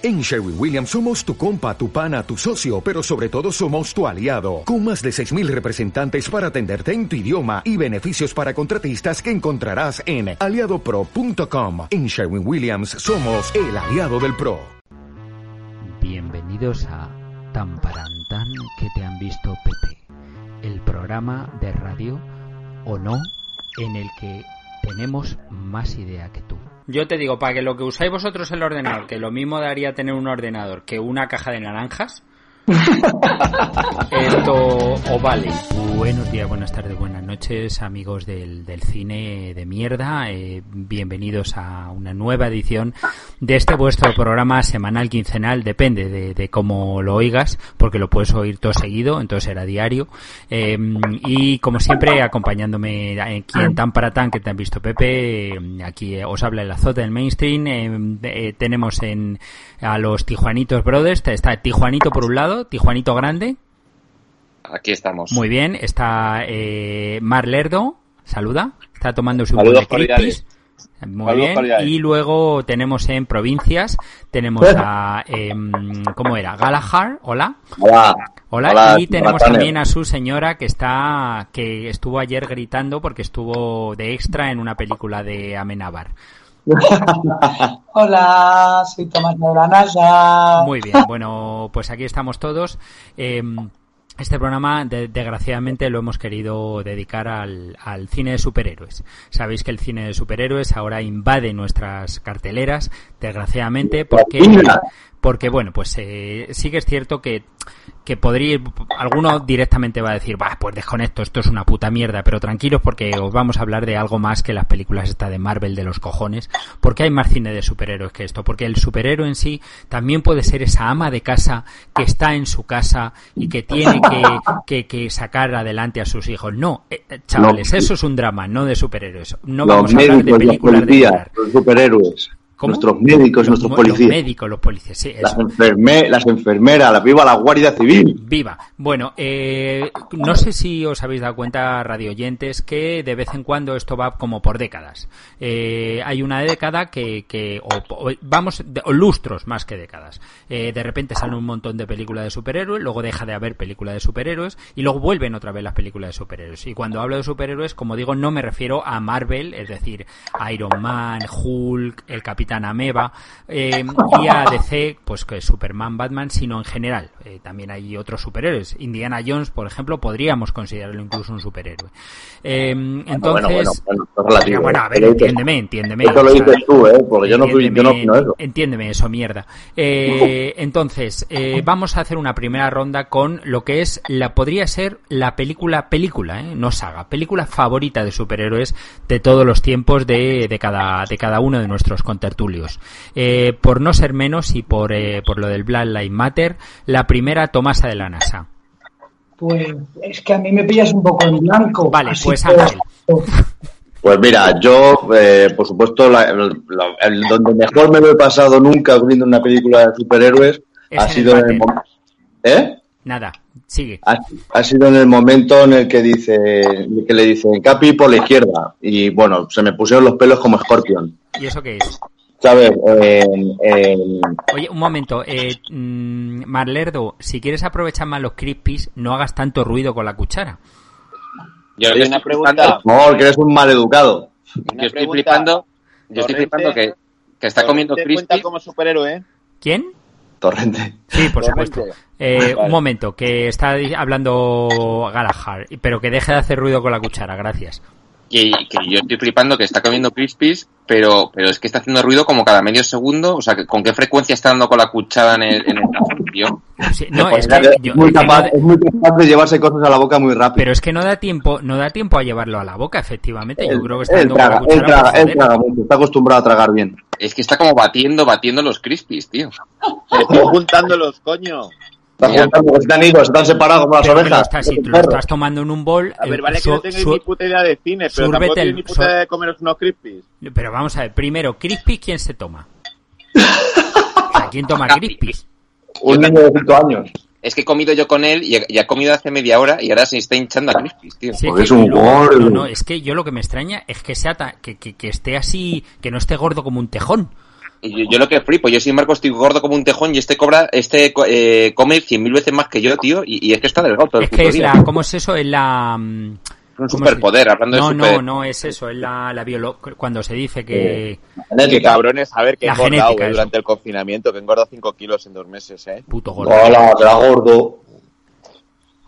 En Sherwin Williams somos tu compa, tu pana, tu socio, pero sobre todo somos tu aliado, con más de 6.000 representantes para atenderte en tu idioma y beneficios para contratistas que encontrarás en aliadopro.com. En Sherwin Williams somos el aliado del PRO. Bienvenidos a Tan Parantan que te han visto Pepe, el programa de radio o no en el que tenemos más idea que tú. Yo te digo, para que lo que usáis vosotros el ordenador, que lo mismo daría tener un ordenador que una caja de naranjas, esto o vale. Buenos días, buenas tardes, buenas noches, amigos del, del cine de mierda. Eh, bienvenidos a una nueva edición de este vuestro programa semanal, quincenal, depende de, de cómo lo oigas, porque lo puedes oír todo seguido, entonces era diario. Eh, y como siempre, acompañándome aquí en Tan para Tan, que te han visto Pepe, eh, aquí os habla el azote del mainstream. Eh, eh, tenemos en a los Tijuanitos Brothers, está Tijuanito por un lado, Tijuanito Grande. Aquí estamos. Muy bien, está eh, Mar Lerdo, saluda, está tomando su Saludos cordiales. Muy Saludos bien, cordiales. y luego tenemos en provincias, tenemos a, em, ¿cómo era? Galahar, hola. Hola. Hola, Hola, y tenemos también a su señora que está, que estuvo ayer gritando porque estuvo de extra en una película de Amenábar. Hola, soy Tomás Neuranaya. Muy bien, bueno, pues aquí estamos todos. Eh, este programa, de- desgraciadamente, lo hemos querido dedicar al, al cine de superhéroes. Sabéis que el cine de superhéroes ahora invade nuestras carteleras, desgraciadamente, porque. Porque bueno, pues eh, sí que es cierto que, que podría, alguno directamente va a decir, bah, pues desconecto, esto es una puta mierda, pero tranquilos porque os vamos a hablar de algo más que las películas esta de Marvel de los cojones, porque hay más cine de superhéroes que esto, porque el superhéroe en sí también puede ser esa ama de casa que está en su casa y que tiene que, que, que sacar adelante a sus hijos. No, eh, eh, chavales, No. eso es un drama, no de superhéroes. No vamos a hablar de películas de policías, llorar. los superhéroes, ¿Cómo? nuestros médicos, Los nuestros policías, Los médicos, los policías, sí, las, enferme- las enfermeras, la viva la Guardia Civil. Viva. Bueno, eh, no sé si os habéis dado cuenta, radio oyentes, que de vez en cuando esto va como por décadas. Eh, hay una década que, que o, o- vamos, de- o lustros más que décadas. Eh, de repente salen un montón de películas de superhéroes, luego deja de haber películas de superhéroes y luego vuelven otra vez las películas de superhéroes. Y cuando hablo de superhéroes, como digo, no me refiero a Marvel, es decir, Iron Man, Hulk, el Capitán Ameba, eh, y a DC, pues que Superman, Batman, sino en general. Eh, también hay otros superhéroes. Indiana Jones, por ejemplo, podríamos considerarlo incluso un superhéroe. Eh, entonces, bueno, bueno, bueno, relativo, bueno, a ver, entiéndeme, entiéndeme. Esto lo o sea, dices tú, ¿eh? Porque yo no, fui, yo no opino Entiéndeme- eso. Entiéndeme eso, mierda. Entonces, vamos a hacer una primera ronda con lo que es la podría ser la película, película, ¿eh? no saga, película favorita de superhéroes de todos los tiempos de, de cada de cada uno de nuestros contertulios. Eh, por no ser menos y por eh, por lo del Black Lives Matter, la primera Tomasa de la NASA. Pues es que a mí me pillas un poco en blanco. Vale, pues que- Ángel. Pues mira, yo, eh, por supuesto, la- la- el donde mejor me lo he pasado nunca viendo una película de superhéroes Es ha en el sido en el momento... ¿Eh? Nada, sigue. Ha, ha sido en el momento en el que dice que le dicen Capi por la izquierda y bueno, se me pusieron los pelos como escorpión. ¿Y eso qué es? ¿Sabes? Eh, eh, Oye, un momento, eh, mm, Marlerdo, si quieres aprovechar más los crispies, no hagas tanto ruido con la cuchara. Yo Oye, estoy una pregunta. favor, que eres un maleducado. yo estoy pregunta. flipando, yo estoy flipando que, que está comiendo crispy. como superhéroe, ¿eh? ¿Quién? Torrente. Sí, por Torrente. supuesto. Eh, Vale. Un momento, que está hablando Galahar, pero que deje de hacer ruido con la cuchara, gracias. Y que yo estoy flipando que está comiendo crispies, pero, pero es que está haciendo ruido como cada medio segundo. O sea, que ¿con qué frecuencia está dando con la cuchara en el, en el tazón, tío? Sí, no, es que es, yo- muy no capaz, da- es muy capaz de llevarse cosas a la boca muy rápido. pero es que no da tiempo, no da tiempo a llevarlo a la boca, efectivamente. Yo creo que está él dando con la traga, él cuchara traga, traga mucho, está acostumbrado a tragar bien. Es que está como batiendo, batiendo los crispies, tío. Se estoy juntándolos, coño. Juntando que se han ido, se te han separado como las lo ovejas. estás, si te lo estás tomando en un bol. A ver, eh, vale que no tengáis su- ni puta idea de cine, pero tampoco el- ni puta su- idea de comeros unos crispies. Pero vamos a ver, primero, crispies, ¿quién se toma? ¿quién toma crispies? Un niño de 5 años. Es que he comido yo con él y ha comido hace media hora y ahora se está hinchando a crispies, tío. Sí, Porque que es un gordo. No, no, es que yo lo que me extraña es que sea ta- que, que, que esté así, que no esté gordo como un tejón. Y Yo, yo lo que flipo, yo sin embargo estoy gordo como un tejón y este cobra, este co- eh, come cien mil veces más que yo, tío, y, y es que está delgado todo el Es que es día. la, ¿cómo es eso? Es la... mm, un ¿cómo se superpoder, hablando de no, super... No, no, es eso, es la, la biolo- cuando se dice que... Qué Genética. cabrones, a ver, que he engordado genética, eh, eso. durante el confinamiento, que he engordado 5 kilos en dos meses, ¿eh? Puto gordo. Hola, será gordo.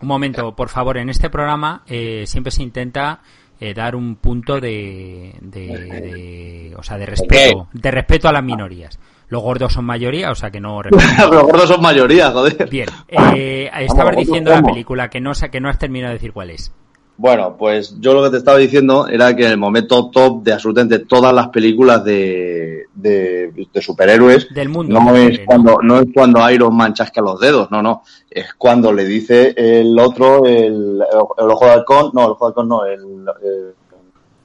Un momento, por favor, en este programa eh, siempre se intenta eh, dar un punto de, de, de- o sea, de respeto, de respeto a las minorías. Los gordos son mayoría, o sea que no. Los gordos son mayoría, joder. Bien, eh, estabas diciendo la película que no, que no has terminado de decir cuál es. Bueno, pues yo lo que te estaba diciendo era que en el momento top de absolutamente todas las películas de, de, de superhéroes Del mundo. no es cuando no es cuando Iron Man chasca los dedos, no, no, es cuando le dice el otro el, el ojo de halcón, no, el ojo de halcón no, el, el-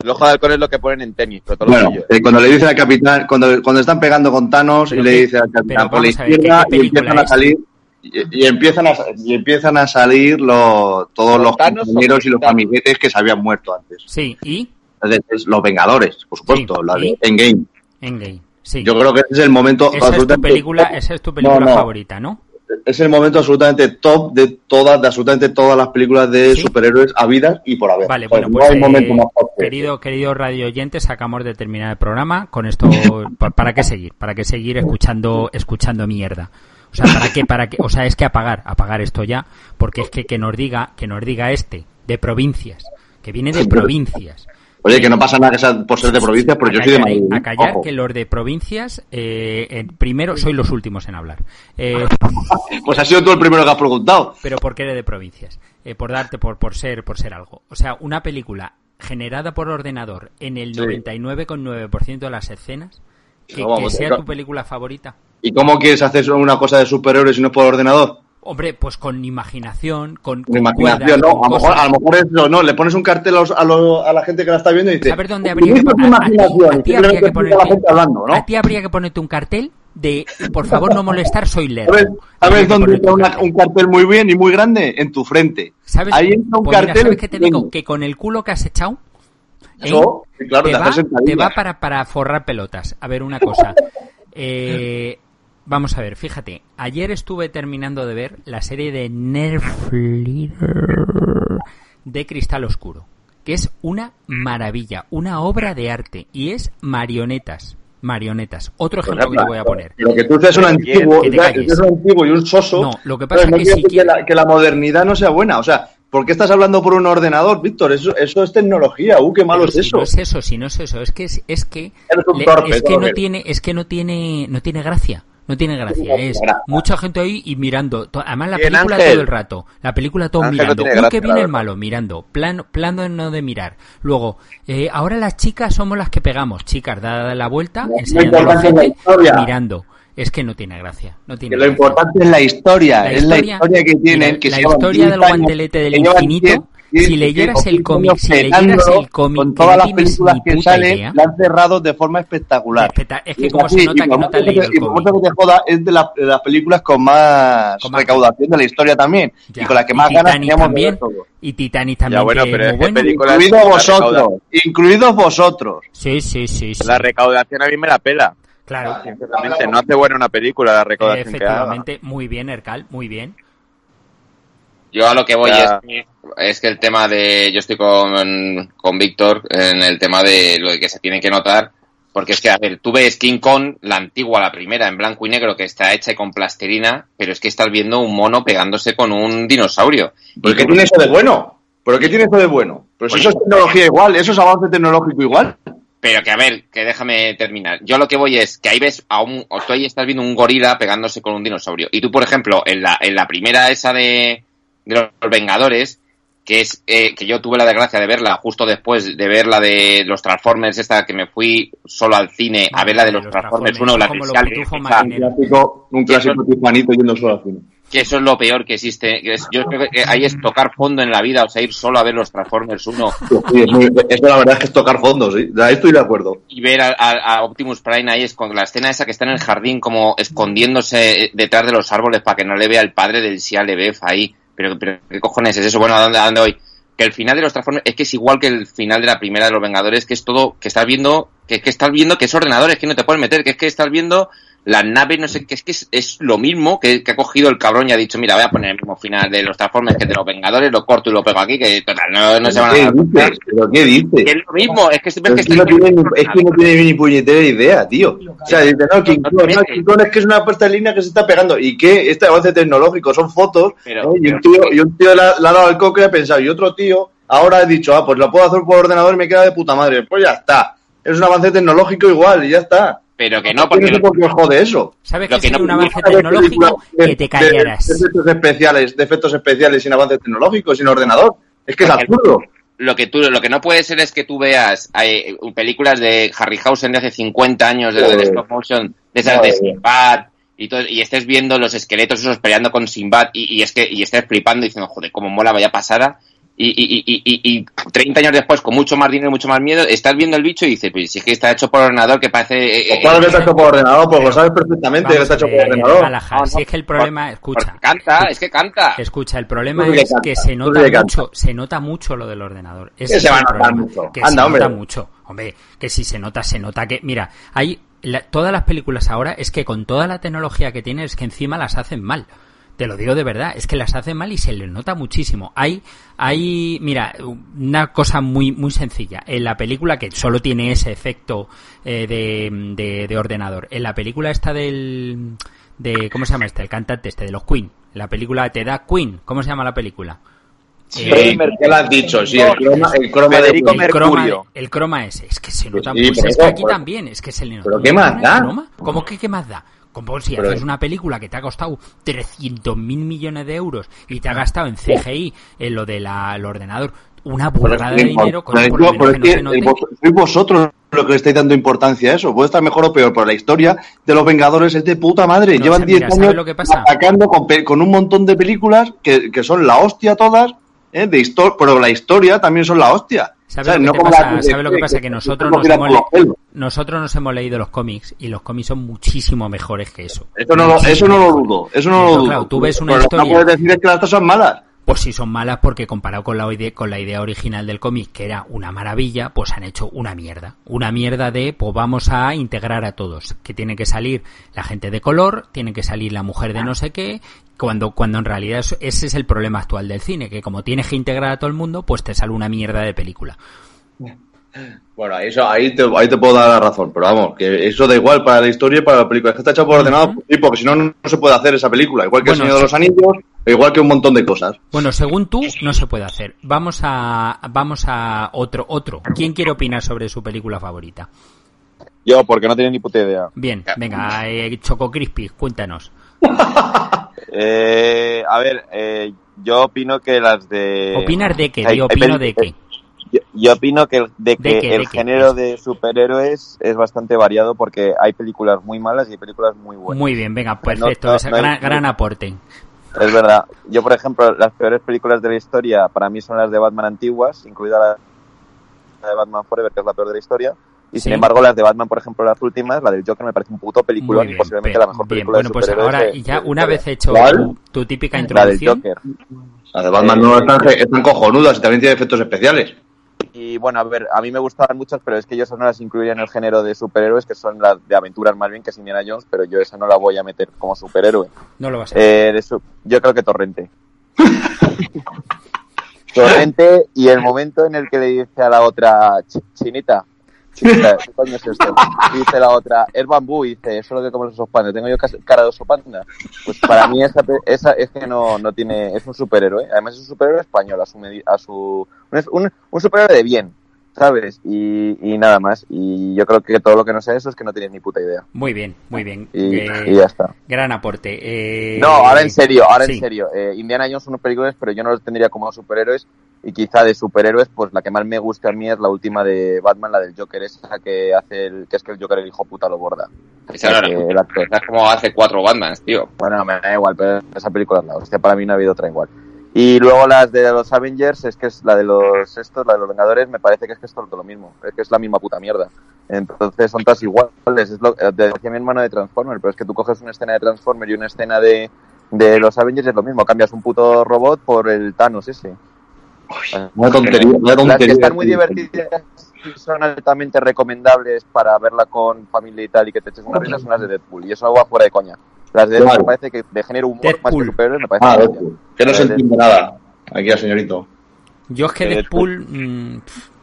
El ojo de halcón es lo que ponen en tenis, pero todo lo bueno, eh, cuando le dice al capitán, cuando, cuando están pegando con Thanos y le dice al capitán por la vamos a ver, ¿qué- izquierda qué y empiezan a salir y, y empiezan a y empiezan a salir los todos los Thanos compañeros y los amiguetes que se habían muerto antes. Sí, y Entonces, los Vengadores, por supuesto, Sí, la de. Endgame. Endgame. Sí. Yo creo que ese es el momento esa es tu absolutamente película, esa es tu película No, no. favorita, ¿no? Es el momento absolutamente top de todas, de absolutamente todas las películas de ¿Sí? superhéroes habidas y por haber. Vale, O sea, bueno, no pues hay eh, momento más top que querido, querido radio oyentes, acabamos de terminar el programa. Con esto, ¿pa- ¿para qué seguir? ¿Para qué seguir escuchando, escuchando mierda? O sea, ¿para qué? ¿Para qué? O sea, es que apagar, apagar esto ya, porque es que que nos diga, que nos diga este, de provincias, que viene de provincias. Oye, que no pasa nada que sea por ser de provincia, pero a yo soy de Madrid. A callar Ojo. que los de provincias, eh, eh, primero, soy los últimos en hablar. Eh, Pues has sido tú el primero que has preguntado. pero ¿por qué eres de provincias? Eh, por darte, por, por ser, por ser algo. O sea, una película generada por ordenador en el Sí. 99,9% de las escenas, que, No, vamos, que sea claro. tu película favorita. ¿Y cómo quieres hacer una cosa de superhéroes si no es por ordenador? Hombre, pues con imaginación, con, Con imaginación, cuerdas, ¿no? con A lo, mejor, a lo mejor es eso, ¿no? Le pones un cartel a, los- a, la gente que la está viendo y dice... A ver dónde habría que "Utiliza tu poner. A, a ti- imaginación", ti habría que la ponerte, gente hablando, ¿no? a ti habría que ponerte un cartel de por favor no molestar, soy lerdo. ¿Sabes, sabes dónde está un una- cartel. un cartel muy bien y muy grande? En tu frente. ¿Sabes? Ahí entra un Pues mira, cartel. ¿sabes qué te digo? Que con el culo que has echado, ¿eh? Eso, claro, te, de va, te va para, para forrar pelotas. A ver, una cosa. Eh, vamos a ver, fíjate. Ayer estuve terminando de ver la serie de Netflix de Cristal Oscuro, que es una maravilla, una obra de arte y es marionetas. Marionetas. Otro ejemplo que te voy a poner. Lo que tú seas un antiguo, que te ya, calles. que seas un antiguo y un soso. No, lo que pasa es que si quiere- la, que la modernidad no sea buena. O sea, ¿por qué estás hablando por un ordenador, Víctor? Eso, eso es tecnología. Uh, qué malo Pero es si eso. No es eso, si no es eso, es que es, es que le- torpe, es que no tiene, es que no tiene, no tiene gracia. No tiene gracia, tiene es gracia. mucha gente ahí y mirando, además la película Ángel. todo el rato, la película todo Ángel no mirando, uy gracia, que la viene el malo, mirando, plano, plano no de mirar. Luego, eh, ahora las chicas somos las que pegamos, chicas, dada la vuelta, Lo enseñando a importante es la historia. mirando. Es que no tiene gracia, no tiene Que lo gracia. importante es la historia, La es la historia- historia que tienen. mira, que la historia del 15 años, guantelete del que infinito, 10, 10, si leyeras 15 el cómic, si leyeras el cómic, con todas las películas que salen, la han cerrado de forma espectacular. Espeta- es que Y como así, se nota y que por no te has mucho leído el y por cómic. que te joda, es de, la- de las películas con más Con más- recaudación de la historia también. Ya. Y con las que más ganas Titanic teníamos de todo. Y Titanic también, Ya, bueno, pero es que Incluidos la vosotros, incluidos vosotros. Sí, sí, sí, sí. La recaudación a mí me la pela. Claro. Sinceramente, no hace buena una película la recaudación que haga. Efectivamente, muy bien, Ercal, muy bien. Yo a lo que voy Ya. es, es que el tema de. Yo estoy con, con Víctor en el tema de lo de que se tiene que notar. Porque es que, a ver, tú ves King Kong, la antigua, la primera, en blanco y negro, que está hecha con plastilina, pero es que estás viendo un mono pegándose con un dinosaurio. ¿Pero Y qué tiene eso de bueno? ¿Pero qué tiene eso de bueno? Pero Oye. eso es tecnología igual, eso es avance tecnológico igual. Pero que a ver, que déjame terminar. Yo lo que voy es que ahí ves a un, o tú ahí estás viendo un gorila pegándose con un dinosaurio. Y tú, por ejemplo, en la, en la primera esa de, de los Vengadores, que es, eh, que yo tuve la desgracia de verla justo después de ver la de los Transformers, esta que me fui solo al cine a ver la de los, Transformers 1, la Un clásico, un clásico tifanito yendo solo al cine. que eso es lo peor que existe. yo creo que ahí es tocar fondo en la vida, o sea, ir solo a ver los Transformers 1 Sí, es muy- esto la verdad es que es tocar fondo, sí. Ahí estoy de acuerdo. y ver a, a- a Optimus Prime ahí es con la escena esa que está en el jardín como escondiéndose detrás de los árboles para que no le vea el padre del Shia LeBeouf ahí. Pero, pero ¿qué cojones es eso? Bueno, ¿a dónde, a dónde voy? Que el final de los Transformers es que es igual que el final de la primera de los Vengadores, que es todo, que estás viendo que, que estás viendo que es ordenador, es que no te puedes meter, que es que estás viendo las naves, no sé qué, es que es, es lo mismo que, que ha cogido el cabrón y ha dicho, mira, voy a poner el mismo final de los Transformers que de los Vengadores, lo corto y lo pego aquí, que total, no, no se van a ¿Qué dar dices? ¿Pero qué dices? Que es lo mismo, es que siempre es que no tiene, ni- es que no tiene ni puñetera idea, tío. O sea, dice, no, King Kong, no, King Kong es que es una puesta en línea que se está pegando. ¿Y qué? Este avance tecnológico son fotos. Pero- y, un tío, y un tío le ha, le ha dado el coco y ha pensado. Y otro tío ahora ha dicho, ah, pues lo puedo hacer por ordenador y me queda de puta madre. Pues ya está. Es un avance tecnológico igual y ya está. Pero que no, porque no sé por qué os jode eso. ¿Sabes Lo que que no un avance tecnológico? de- Que te de- callaras. De, efectos especiales, de efectos especiales sin avance tecnológico, sin ordenador. Es que es absurdo. lo que tú lo que no puede ser es que tú veas eh, películas de Harryhausen de hace 50 años de, lo del Joder. stop motion de esas de. Sinbad y todo, y estés viendo los esqueletos esos peleando con Sinbad y, y es que y estés flipando diciendo joder cómo mola vaya pasada y, y, y, y, y 30 años después con mucho más dinero y mucho más miedo estás viendo el bicho y dices pues si es que está hecho por ordenador que parece eh, Pues eh, claro que está hecho por ordenador, pues lo sabes perfectamente que está hecho por ver, ordenador. Galahad, No, si es que el problema, porque escucha, canta es que canta escucha, el problema es canta, que se nota mucho, se nota mucho lo del ordenador. Ese es se va el a notar problema, mucho. Que Anda, se hombre. nota mucho. Hombre, que si se nota, se nota que, mira, hay la- todas las películas ahora es que con toda la tecnología que tienen es que encima las hacen mal. Te lo digo de verdad, es que las hacen mal y se les nota muchísimo. Hay, hay, mira, una cosa muy, muy sencilla. En la película que solo tiene ese efecto eh, de, de, de ordenador. En la película esta del, de, ¿cómo se llama este? El cantante este de los Queen. La película te da Queen. ¿Cómo se llama la película? Sí, ¿Qué le has dicho? Sí, el croma, el croma de Federico el croma, Mercurio. el croma ese, es que se nota Sí, mucho. Es que aquí también, es que se le nota. ¿Pero qué más el da? croma. ¿Cómo que qué más da? Como si Pero haces es- una película que te ha costado 300 mil millones de euros y te ha gastado en CGI, en lo del ordenador, una burrada de dinero, lo eh, vos- sois vosotros los que le estáis dando importancia a eso. Puede estar mejor o peor, pero la historia de los Vengadores es de puta madre. No, Llevan o sea, 10 mira, ¿sabes años lo que pasa? atacando con, con un montón de películas que, que son la hostia todas, ¿eh? de pero la historia también son la hostia. ¿Sabes ¿Sabes? lo No que, como pasa? la- ¿Sabes lo que pasa? que- nosotros nos, hemos le- nosotros nos hemos leído los cómics y los cómics son muchísimo mejores que eso. Eso no, lo, eso no lo dudo, eso no lo Pero dudo. claro, tú ves una Pero lo que no historia- puedes decir que las otras son malas. Pues si son malas porque comparado con la, idea, con la idea original del cómic, que era una maravilla, pues han hecho una mierda. Una mierda de, pues vamos a integrar a todos. Que tiene que salir la gente de color, tiene que salir la mujer de no sé qué, cuando, cuando en realidad ese es el problema actual del cine, que como tienes que integrar a todo el mundo, pues te sale una mierda de película. Bueno, eso, ahí, te, ahí te puedo dar la razón, pero vamos, que eso da igual para la historia y para la película. Es que está hecho por ordenado, sí, porque si no, no se puede hacer esa película. Igual que Bueno, El Señor de los Anillos, igual que un montón de cosas. Bueno, según tú, no se puede hacer. Vamos a, vamos a otro, otro. ¿Quién quiere opinar sobre su película favorita? Yo, porque no tenía ni puta idea. Bien, venga, eh, Choco Crispy, cuéntanos. Eh, a ver, eh, yo opino que las de... ¿Opinar de qué? hay opino de qué. Yo, yo opino que, el- de que ¿De qué? el ¿De qué? género de superhéroes es bastante variado porque hay películas muy malas y hay películas muy buenas. Muy bien, venga, perfecto. No, no, hay- gran aporte. Es verdad. Yo, por ejemplo, las peores películas de la historia para mí son las de Batman antiguas, incluida la la de Batman Forever, que es la peor de la historia. Y sin embargo, las de Batman, por ejemplo, las últimas, la del Joker me parece un puto película, Muy bien, posiblemente la mejor bien. película Bueno, de pues ahora de- ya una la vez hecho ¿Cuál? tu, tu típica La del introducción, Joker. Las de Batman Eh, no están, están cojonudas y también tiene efectos especiales. Y bueno, a ver, a mí me gustaban muchas, pero es que yo esas no las incluiría en el género de superhéroes, que son las de aventuras más bien que es Indiana Jones, pero yo esa no la voy a meter como superhéroe. no lo vas a Eh, de su- yo creo que Torrente. Torrente y el momento en el que le dice a la otra, "Ch- chinita, ¿qué coño es esto? Y dice la otra, es bambú, y dice, eso es lo que comes los osos tengo yo cara de oso panda. Pues para mí esa, esa es que no, no tiene, es un superhéroe, además es un superhéroe español a su, a su un, un, un superhéroe de bien, ¿sabes? Y, y nada más. Y yo creo que todo lo que no sea eso es que no tienes ni puta idea. Muy bien, muy bien. Y, Eh, y ya está. gran aporte. Eh, No, ahora en serio, ahora sí. en serio. Eh, Indiana Jones son unos películas, pero yo no los tendría como superhéroes. Y quizá de superhéroes, pues la que más me gusta a mí es la última de Batman, la del Joker, esa que hace el, que es que el Joker el hijo puta lo borda. Esa no Que es como hace cuatro Batmans, tío. Bueno, me da igual, pero esa película es la hostia. Para mí no ha habido otra igual. Y luego las de los Avengers, es que es la de los estos, la de los Vengadores, me parece que es que es todo lo mismo. Es que es la misma puta mierda. Entonces son todas iguales. Es lo eh, decía mi hermano de Transformers, pero es que tú coges una escena de Transformers y una escena de, de los Avengers es lo mismo. Cambias un puto robot por el Thanos ese. Una tontería, una Las que tontería. están muy divertidas, sí son altamente recomendables para verla con familia y tal y que te eches una risa son las de Deadpool. Y eso va fuera de coña. Las de Deadpool me parece que de género humor más que superhéroes me parece Ah. Deadpool. Que no se entiende nada. Aquí al señorito. Yo es que Deadpool, mm,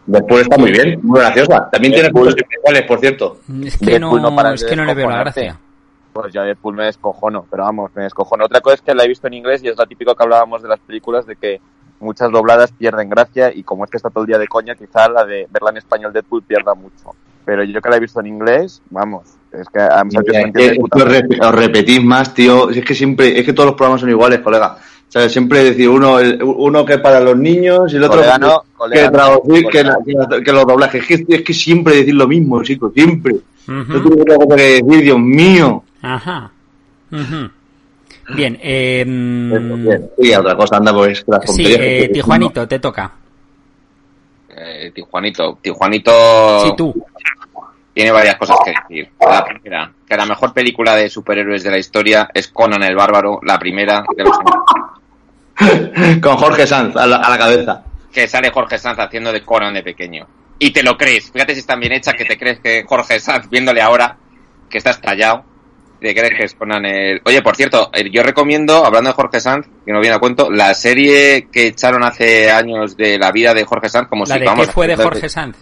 Deadpool está muy bien, muy graciosa. También tiene puntos especiales, por cierto. es que Deadpool no, no para es que no le veo la gracia. Pues ya Deadpool me descojono, pero vamos, me descojono. Otra cosa es que la he visto en inglés y es lo típico que hablábamos de las películas de que muchas dobladas pierden gracia y como este está todo el día de coña, quizá la de verla en español Deadpool pierda mucho. Pero yo que la he visto en inglés, vamos, es que a mí se Es entiende que de puta os, madre. rep- os repetís más, tío. Es que siempre, es que todos los programas son iguales, colega. O sea, siempre decir uno, el- uno que es para los niños y el otro Colega, no, que, colega, no, traducir, que, colega. la- que, la- que los doblajes. Es que, es que siempre decir lo mismo, chicos, siempre. No Ujú. tengo otra cosa que decir, Dios mío. Ajá. Ujú. Bien, eh, Eso, bien. Sí, a otra cosa, anda, pues que las sí, eh, Tijuanito, te toca. Eh, Tijuanito. Tijuanito Sí, tú. tiene varias cosas que decir. La primera, que la mejor película de superhéroes de la historia es Conan el Bárbaro, la primera de los. Con Jorge Sanz a la, a la cabeza. que sale Jorge Sanz haciendo de Conan de pequeño. Y te lo crees. Fíjate si están bien hechas que te crees que Jorge Sanz, viéndole ahora, que está estallado, te crees que es Conan el... Oye, por cierto, eh, yo recomiendo, hablando de Jorge Sanz, que no viene a cuento, la serie que echaron hace años de la vida de Jorge Sanz, como La si de vamos qué fue de Jorge Sanz.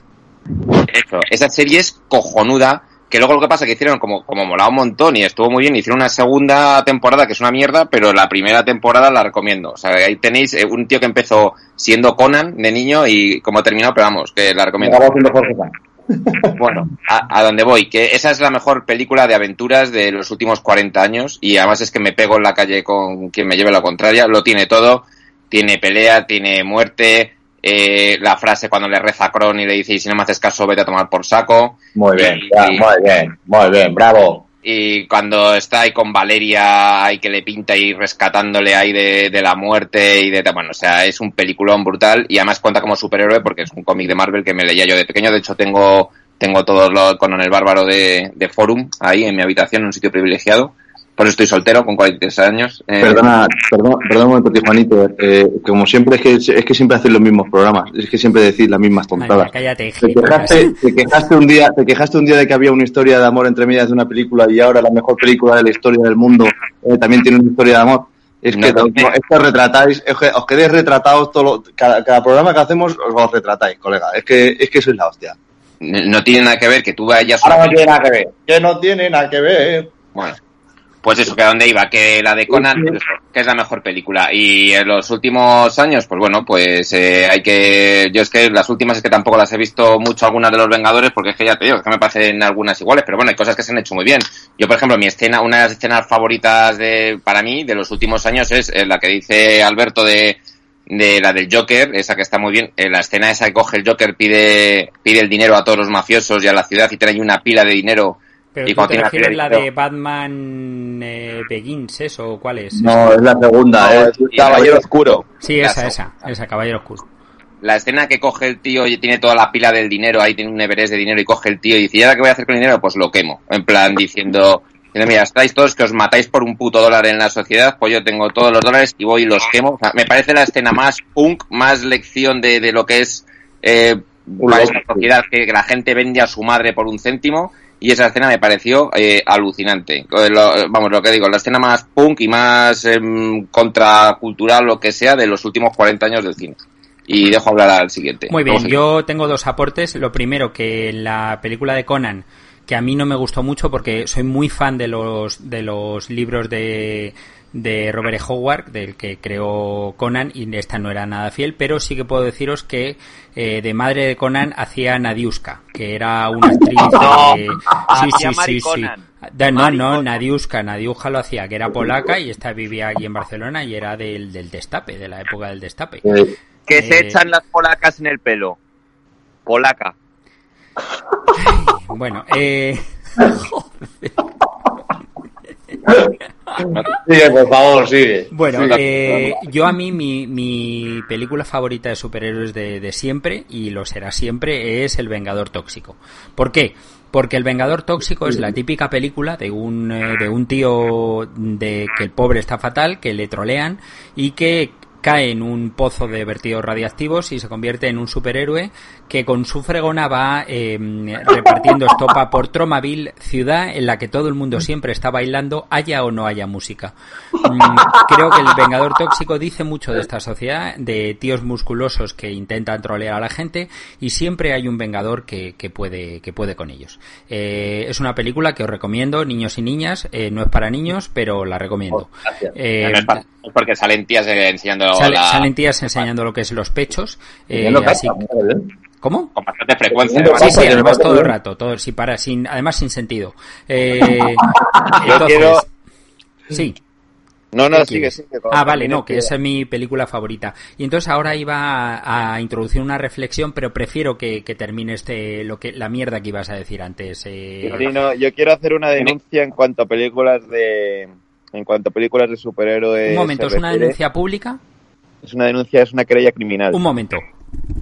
Eso, esa serie es cojonuda, que luego lo que pasa es que hicieron como, como molaba un montón y estuvo muy bien, hicieron una segunda temporada que es una mierda, pero la primera temporada la recomiendo. O sea, ahí tenéis eh, un tío que empezó siendo Conan de niño y como terminó, pero vamos, que la recomiendo. Acabó siendo Jorge Sanz. Bueno, a, a donde voy, que esa es la mejor película de aventuras de los últimos 40 años y además es que me pego en la calle con quien me lleve la contraria, lo tiene todo, tiene pelea, tiene muerte, eh, la frase cuando le reza a Kron y le dice, y si no me haces caso, vete a tomar por saco. Muy bien, Y- ya, muy bien, muy bien, bravo. Y cuando está ahí con Valeria, ahí que le pinta y rescatándole ahí de, de la muerte y de... Bueno, o sea, es un peliculón brutal y además cuenta como superhéroe porque es un cómic de Marvel que me leía yo de pequeño. De hecho, tengo tengo todos los con el bárbaro de, de Forum ahí en mi habitación, en un sitio privilegiado. Por eso estoy soltero, con 43 años. Eh, Perdona, perdón, perdón un momento, Tijuanito. Eh, como siempre, es que, es que siempre hacéis los mismos programas. Es que siempre decís las mismas tontadas. cállate, Te quejaste, te quejaste un día, te quejaste un día de que había una historia de amor entre medias de una película y ahora la mejor película de la historia del mundo eh, también tiene una historia de amor. Es que No, es que os retratáis, es que os quedéis retratados todo lo- cada, cada programa que hacemos os, os retratáis, colega. Es que, es que sois la hostia. no tiene nada que ver que tú vayas... Ahora no tiene nada que ver. Que no tiene nada que ver. Bueno, pues eso, que a dónde iba, que la de Conan, pues que es la mejor película. Y en los últimos años, pues bueno, pues eh, hay que... Yo es que las últimas es que tampoco las he visto mucho algunas de los Vengadores, porque es que ya te digo, es que me parecen algunas iguales, pero bueno, hay cosas que se han hecho muy bien. Yo, por ejemplo, mi escena, una de las escenas favoritas de para mí de los últimos años es eh, la que dice Alberto de de la del Joker, esa que está muy bien, eh, la escena esa que coge el Joker, pide, pide el dinero a todos los mafiosos y a la ciudad y trae una pila de dinero Pero y tú te refieres la de Batman eh, Begins, ¿eso? ¿Cuál es? No, es la segunda, No, es un caballero oscuro. Sí, esa, esa, esa, Caballero Oscuro. La escena que coge el tío y tiene toda la pila del dinero, ahí tiene un Everest de dinero y coge el tío y dice, ¿y ahora qué voy a hacer con el dinero? Pues lo quemo. En plan, diciendo, diciendo, mira, estáis todos que os matáis por un puto dólar en la sociedad, pues yo tengo todos los dólares y voy y los quemo. O sea, me parece la escena más punk, más lección de, de lo que es eh, para sociedad, que la gente vende a su madre por un céntimo. Y esa escena me pareció eh, alucinante. Eh, lo- vamos, lo que digo, la escena más punk y más em, contracultural, lo que sea, de los últimos 40 años del cine. Y dejo hablar al siguiente. Muy bien, yo tengo dos aportes. Lo primero, que la película de Conan, que a mí no me gustó mucho porque soy muy fan de los, de los libros de, de Robert E. Howard, del que creó Conan, y esta no era nada fiel, pero sí que puedo deciros que eh, de madre de Conan hacía Nadiuska, que era una actriz de... Hacía Mari Conan. Da- no, no. Nadiuska, Nadiuska lo hacía, que era polaca y esta vivía aquí en Barcelona y era del, del destape, de la época del destape. Eh, Que Eh, se echan las polacas en el pelo. Polaca. Bueno, eh... Sigue, por favor, sigue. Bueno, eh, yo a mí mi, mi película favorita de superhéroes de, de siempre, y lo será siempre, es El Vengador Tóxico. ¿Por qué? Porque El Vengador Tóxico es la típica película de un, eh, de un tío de que el pobre está fatal, que le trolean y que cae en un pozo de vertidos radiactivos y se convierte en un superhéroe que con su fregona va eh, repartiendo estopa por Tromaville, ciudad en la que todo el mundo siempre está bailando, haya o no haya música. Mm, creo que el Vengador Tóxico dice mucho de esta sociedad, de tíos musculosos que intentan trolear a la gente y siempre hay un Vengador que, que puede, que puede con ellos. Eh, es una película que os recomiendo, niños y niñas, eh, no es para niños, pero la recomiendo. Eh, es pa- es porque salen tías enseñando sale- la- Salen tías enseñando lo que es los pechos. eh, así- ¿eh? ¿Cómo? con bastante frecuencia. Sí. Sí, además todo el rato, todo, sí, para, sin, además sin sentido. Eh, Yo entonces, quiero- sí. No, no, ¿Qué sigue, sigue. Ah, vale, no, que es esa es mi película favorita. Y entonces ahora iba a, a introducir una reflexión, pero prefiero que, que termine este, lo que, la mierda que ibas a decir antes. eh. Sí, no, yo quiero hacer una denuncia en cuanto a películas de en cuanto a películas de superhéroes. un momento, ¿es una denuncia pública? Es una denuncia, es una querella criminal. Un momento.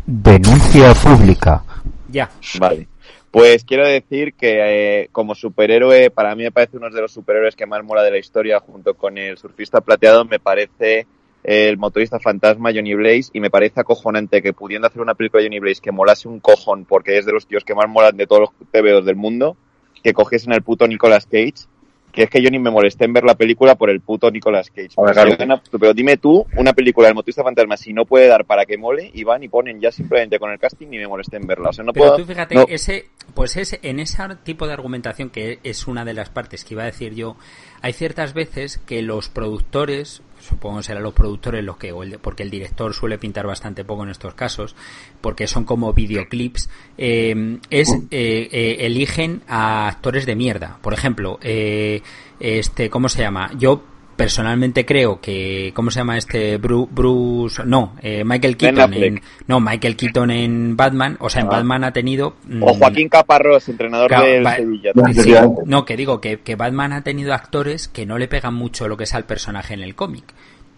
Denuncia pública. Ya. Vale. Pues quiero decir que eh, como superhéroe, para mí me parece uno de los superhéroes que más mola de la historia, junto con el surfista plateado, me parece el motorista fantasma Johnny Blaze y me parece acojonante que pudiendo hacer una película de Johnny Blaze que molase un cojón porque es de los tíos que más molan de todos los TVOs del mundo, que cogiesen al puto Nicolas Cage, que es que yo ni me molesté en ver la película por el puto Nicolas Cage. Claro. una- pero dime tú, una película del motorista fantasma, si no puede dar para que mole, y van y ponen ya simplemente con el casting y me molesté en verla. O sea, no Pero puedo... tú fíjate, no- ese, pues ese, en ese tipo de argumentación que es una de las partes que iba a decir yo, hay ciertas veces que los productores, supongo que serán los productores los que, o el- porque el director suele pintar bastante poco en estos casos, porque son como videoclips, eh, es eh, eh, eligen a actores de mierda. Por ejemplo, eh, este, ¿cómo se llama? Yo personalmente creo que, ¿cómo se llama este? Bru- Bruce, no, eh, Michael Keaton en, no, Michael Keaton en Batman, o sea, en Ah. Batman ha tenido... mm, O Joaquín Caparrós, entrenador Claro, del va- Sevilla. No, Sí, efectivamente. no, que digo que, que Batman ha tenido actores que no le pegan mucho lo que es al personaje en el cómic.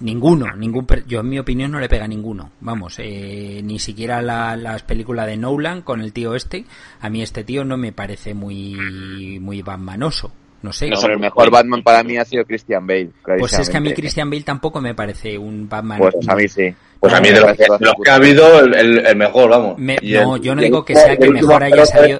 Ninguno, ningún, per- yo en mi opinión no le pega ninguno. Vamos, eh, ni siquiera la, las películas de Nolan con el tío este. A mí este tío no me parece muy, muy Batmanoso. No sé. No, el mejor Batman para mí ha sido Christian Bale. pues es que a mí. Christian Bale tampoco me parece un Batman. Pues a mí sí. Pues a mí de los que, de los que ha habido, el, el- el mejor, vamos. Me- Y no, el- yo no digo que sea el que mejor haya salido,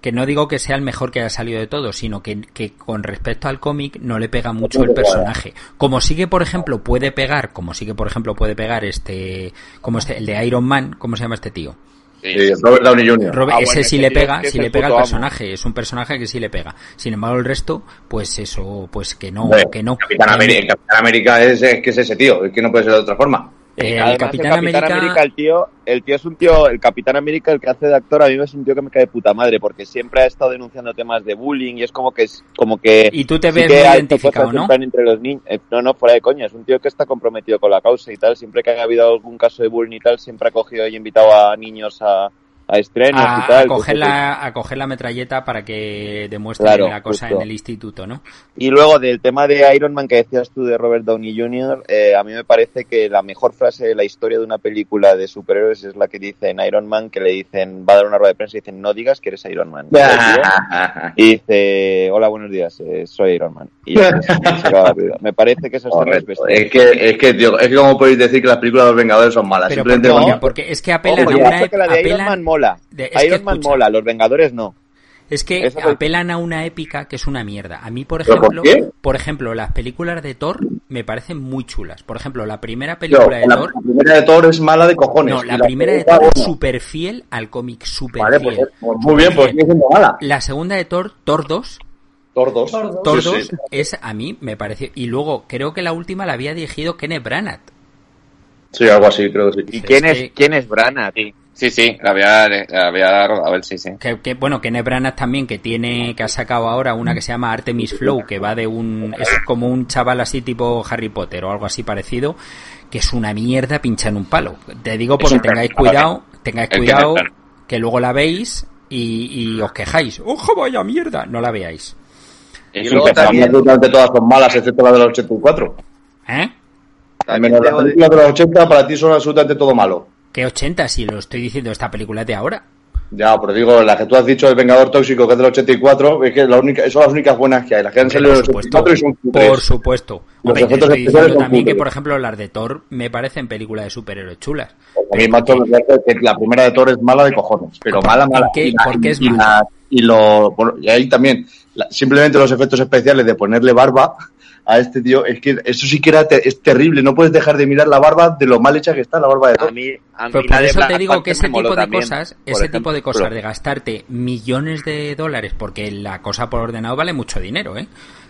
que no digo que sea el mejor que haya salido de todos, sino que, que con respecto al cómic no le pega mucho el personaje. Como sí que, por ejemplo, puede pegar, como sí que, por ejemplo, puede pegar este, como este, el de Iron Man, ¿cómo se llama este tío? Sí. Sí, Robert Downey Jr. Robert- Ah, ese bueno, sí le pega, sí le pega al amo. personaje, es un personaje que sí le pega. Sin embargo, el resto, pues eso, pues que no, que no. Capitán Eh, América, el Capitán América es, es que es ese tío, es que no puede ser de otra forma. Eh, el Además, Capitán América, el tío, el tío es un tío, el Capitán América, el que hace de actor, a mí es un tío que me cae de puta madre, porque siempre ha estado denunciando temas de bullying y es como que es como que y tú te sí ves muy identificado, ¿no? entre los niños. Eh, no, no, fuera de coña, es un tío que está comprometido con la causa y tal. Siempre que haya habido algún caso de bullying y tal, siempre ha cogido y invitado a niños a, a estrenos a, y tal. a coger la, a coger la metralleta para que demuestre Claro, la cosa justo. en el instituto, ¿no? Y luego del tema de Iron Man que decías tú de Robert Downey Jr., eh, a mí me parece que la mejor frase de la historia de una película de superhéroes es la que dice en Iron Man, que le dicen, va a dar una rueda de prensa y dicen, no digas que eres Iron Man. Y dice, hola, buenos días, eh, soy Iron Man. Y. Me parece que eso está Correcto. Es que, es que, tío, es que como podéis decir que las películas de los Vengadores son malas. Pero Simplemente porque, porque- porque es que apelan Ojo, a una que la de Iron apelan- Man mola. De- es que Iron Man escucha, mola, los Vengadores no. Es que Eso apelan a una épica que es una mierda. A mí, por ¿Pero por ejemplo, por ejemplo, las películas de Thor me parecen muy chulas. Por ejemplo, la primera película de la, Thor, la primera de Thor es mala de cojones. no, la primera de Thor es súper fiel al cómic, súper Vale, pues, fiel. pues muy bien, pues sigue siendo mala. La segunda de Thor, Thor 2, Thor 2. Thor dos. Thor Sí, 2 sí. es a mí me pareció y luego creo que la última la había dirigido Kenneth Branagh. Sí, algo así, creo que sí. ¿Y Es quién que- es, quién es Branagh? Sí, sí, sí, la había, la había rodado él, sí, sí. Que, que, bueno, Kenneth Branagh también que tiene que ha sacado ahora una que se llama Artemis Flow, que va de un es como un chaval así tipo Harry Potter o algo así parecido, que es una mierda pincha en un palo. Te digo porque tengáis cuidado, tengáis cuidado que luego la veis y, y os quejáis. ¡Ojo, vaya mierda! No la veáis. Y luego también- todas son malas, excepto la de los 84. ¿Eh? Menos películas de los 80 para ti son absolutamente todo malo. ¿Qué 80? Si lo estoy diciendo, esta película es de ahora. Ya, pero digo, la que tú has dicho del Vengador Tóxico, que es del 84, es que la única, son las únicas buenas que hay. Las que han salido del supuesto, 84 y son cutres. por supuesto. Los Hombre, te efectos estoy especiales diciendo también que, por ejemplo, las de Thor me parecen películas de superhéroes chulas. A mí, macho, me que la primera de Thor es mala de cojones, pero mala, mala. ¿Por qué- Y la- por qué es y mala? la- Y, lo, bueno, y ahí también, la- simplemente los efectos especiales de ponerle barba a este tío, es que eso sí que era te- es terrible. No puedes dejar de mirar la barba de lo mal hecha que está la barba de A Thor. mí, a mí Pero por eso te digo que ese tipo de también, cosas, ese tipo de cosas de gastarte millones de dólares, porque la cosa por ordenado vale mucho dinero, ¿eh?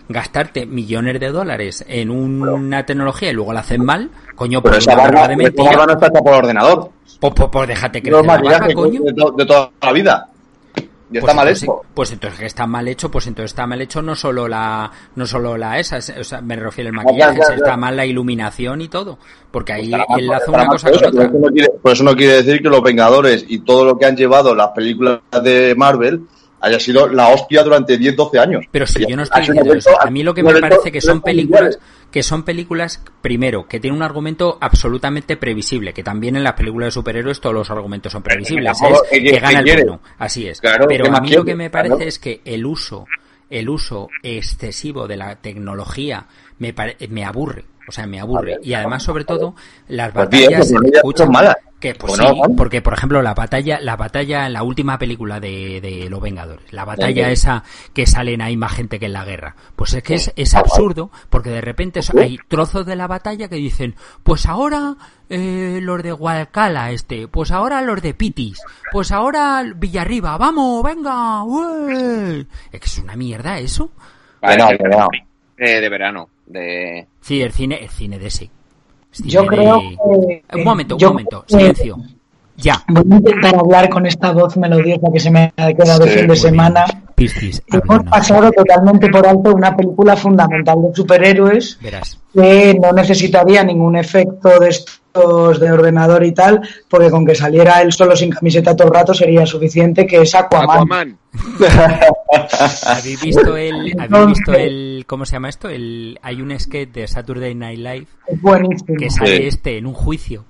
Gastarte millones de dólares en una tecnología y luego la hacen mal, coño, Pero por esa barba, barba de esa mentira, barba no está hecha por ordenador. pues, pues- pues déjate crecer es la barba, maquillaje coño. de, to- de toda la vida. Y está Pues mal entonces, hecho. Pues entonces que está mal hecho, pues entonces está mal hecho no solo la, no solo la esa, es- o sea, me refiero al maquillaje, ya, ya. está mal la iluminación y todo, porque ahí mal- enlaza estará una cosa con otra. eso no quiere- por eso no quiere decir que los Vengadores y todo lo que han llevado las películas de Marvel haya sido la hostia durante 10, 12 años. Pero si yo no estoy diciendo eso, a mí lo que me parece que son películas, que son películas, primero, que tienen un argumento absolutamente previsible, que también en las películas de superhéroes todos los argumentos son previsibles, es ¿qué- que gana el bueno, así es. Claro, Pero ¿qué a mí lo que me parece es que el uso, el uso excesivo de la tecnología me, pare- me aburre. O sea, me aburre. Y además, sobre todo, las Pues bien, batallas. pues escucha, malas. Que pues no, sí, porque por ejemplo la batalla, la batalla en la última película de, de Los Vengadores, la batalla esa que salen ahí más gente que en la guerra, pues es que es, es absurdo porque de repente hay trozos de la batalla que dicen, pues ahora eh, los de Guadalcala este, pues ahora los de Pitis, pues ahora Villarriba, vamos, venga, ué". es que es una mierda eso. Vale, no, el que no. de, de verano. De... Sí, el cine, el cine de ese. Yo de- creo que- Un momento, un yo momento, silencio. Ya. Voy a intentar hablar con esta voz melodiosa que se me ha quedado Sí, fin de semana. Piscis, Hemos pasado totalmente por alto una película fundamental de superhéroes Verás. que no necesitaría ningún efecto de de ordenador y tal, porque con que saliera él solo sin camiseta todo el rato sería suficiente, que es Aquaman. Aquaman. ¿Habéis visto el, ¿habéis visto el, cómo se llama esto? El, hay un sketch de Saturday Night Live Es buenísimo. que sale Sí. este en un juicio.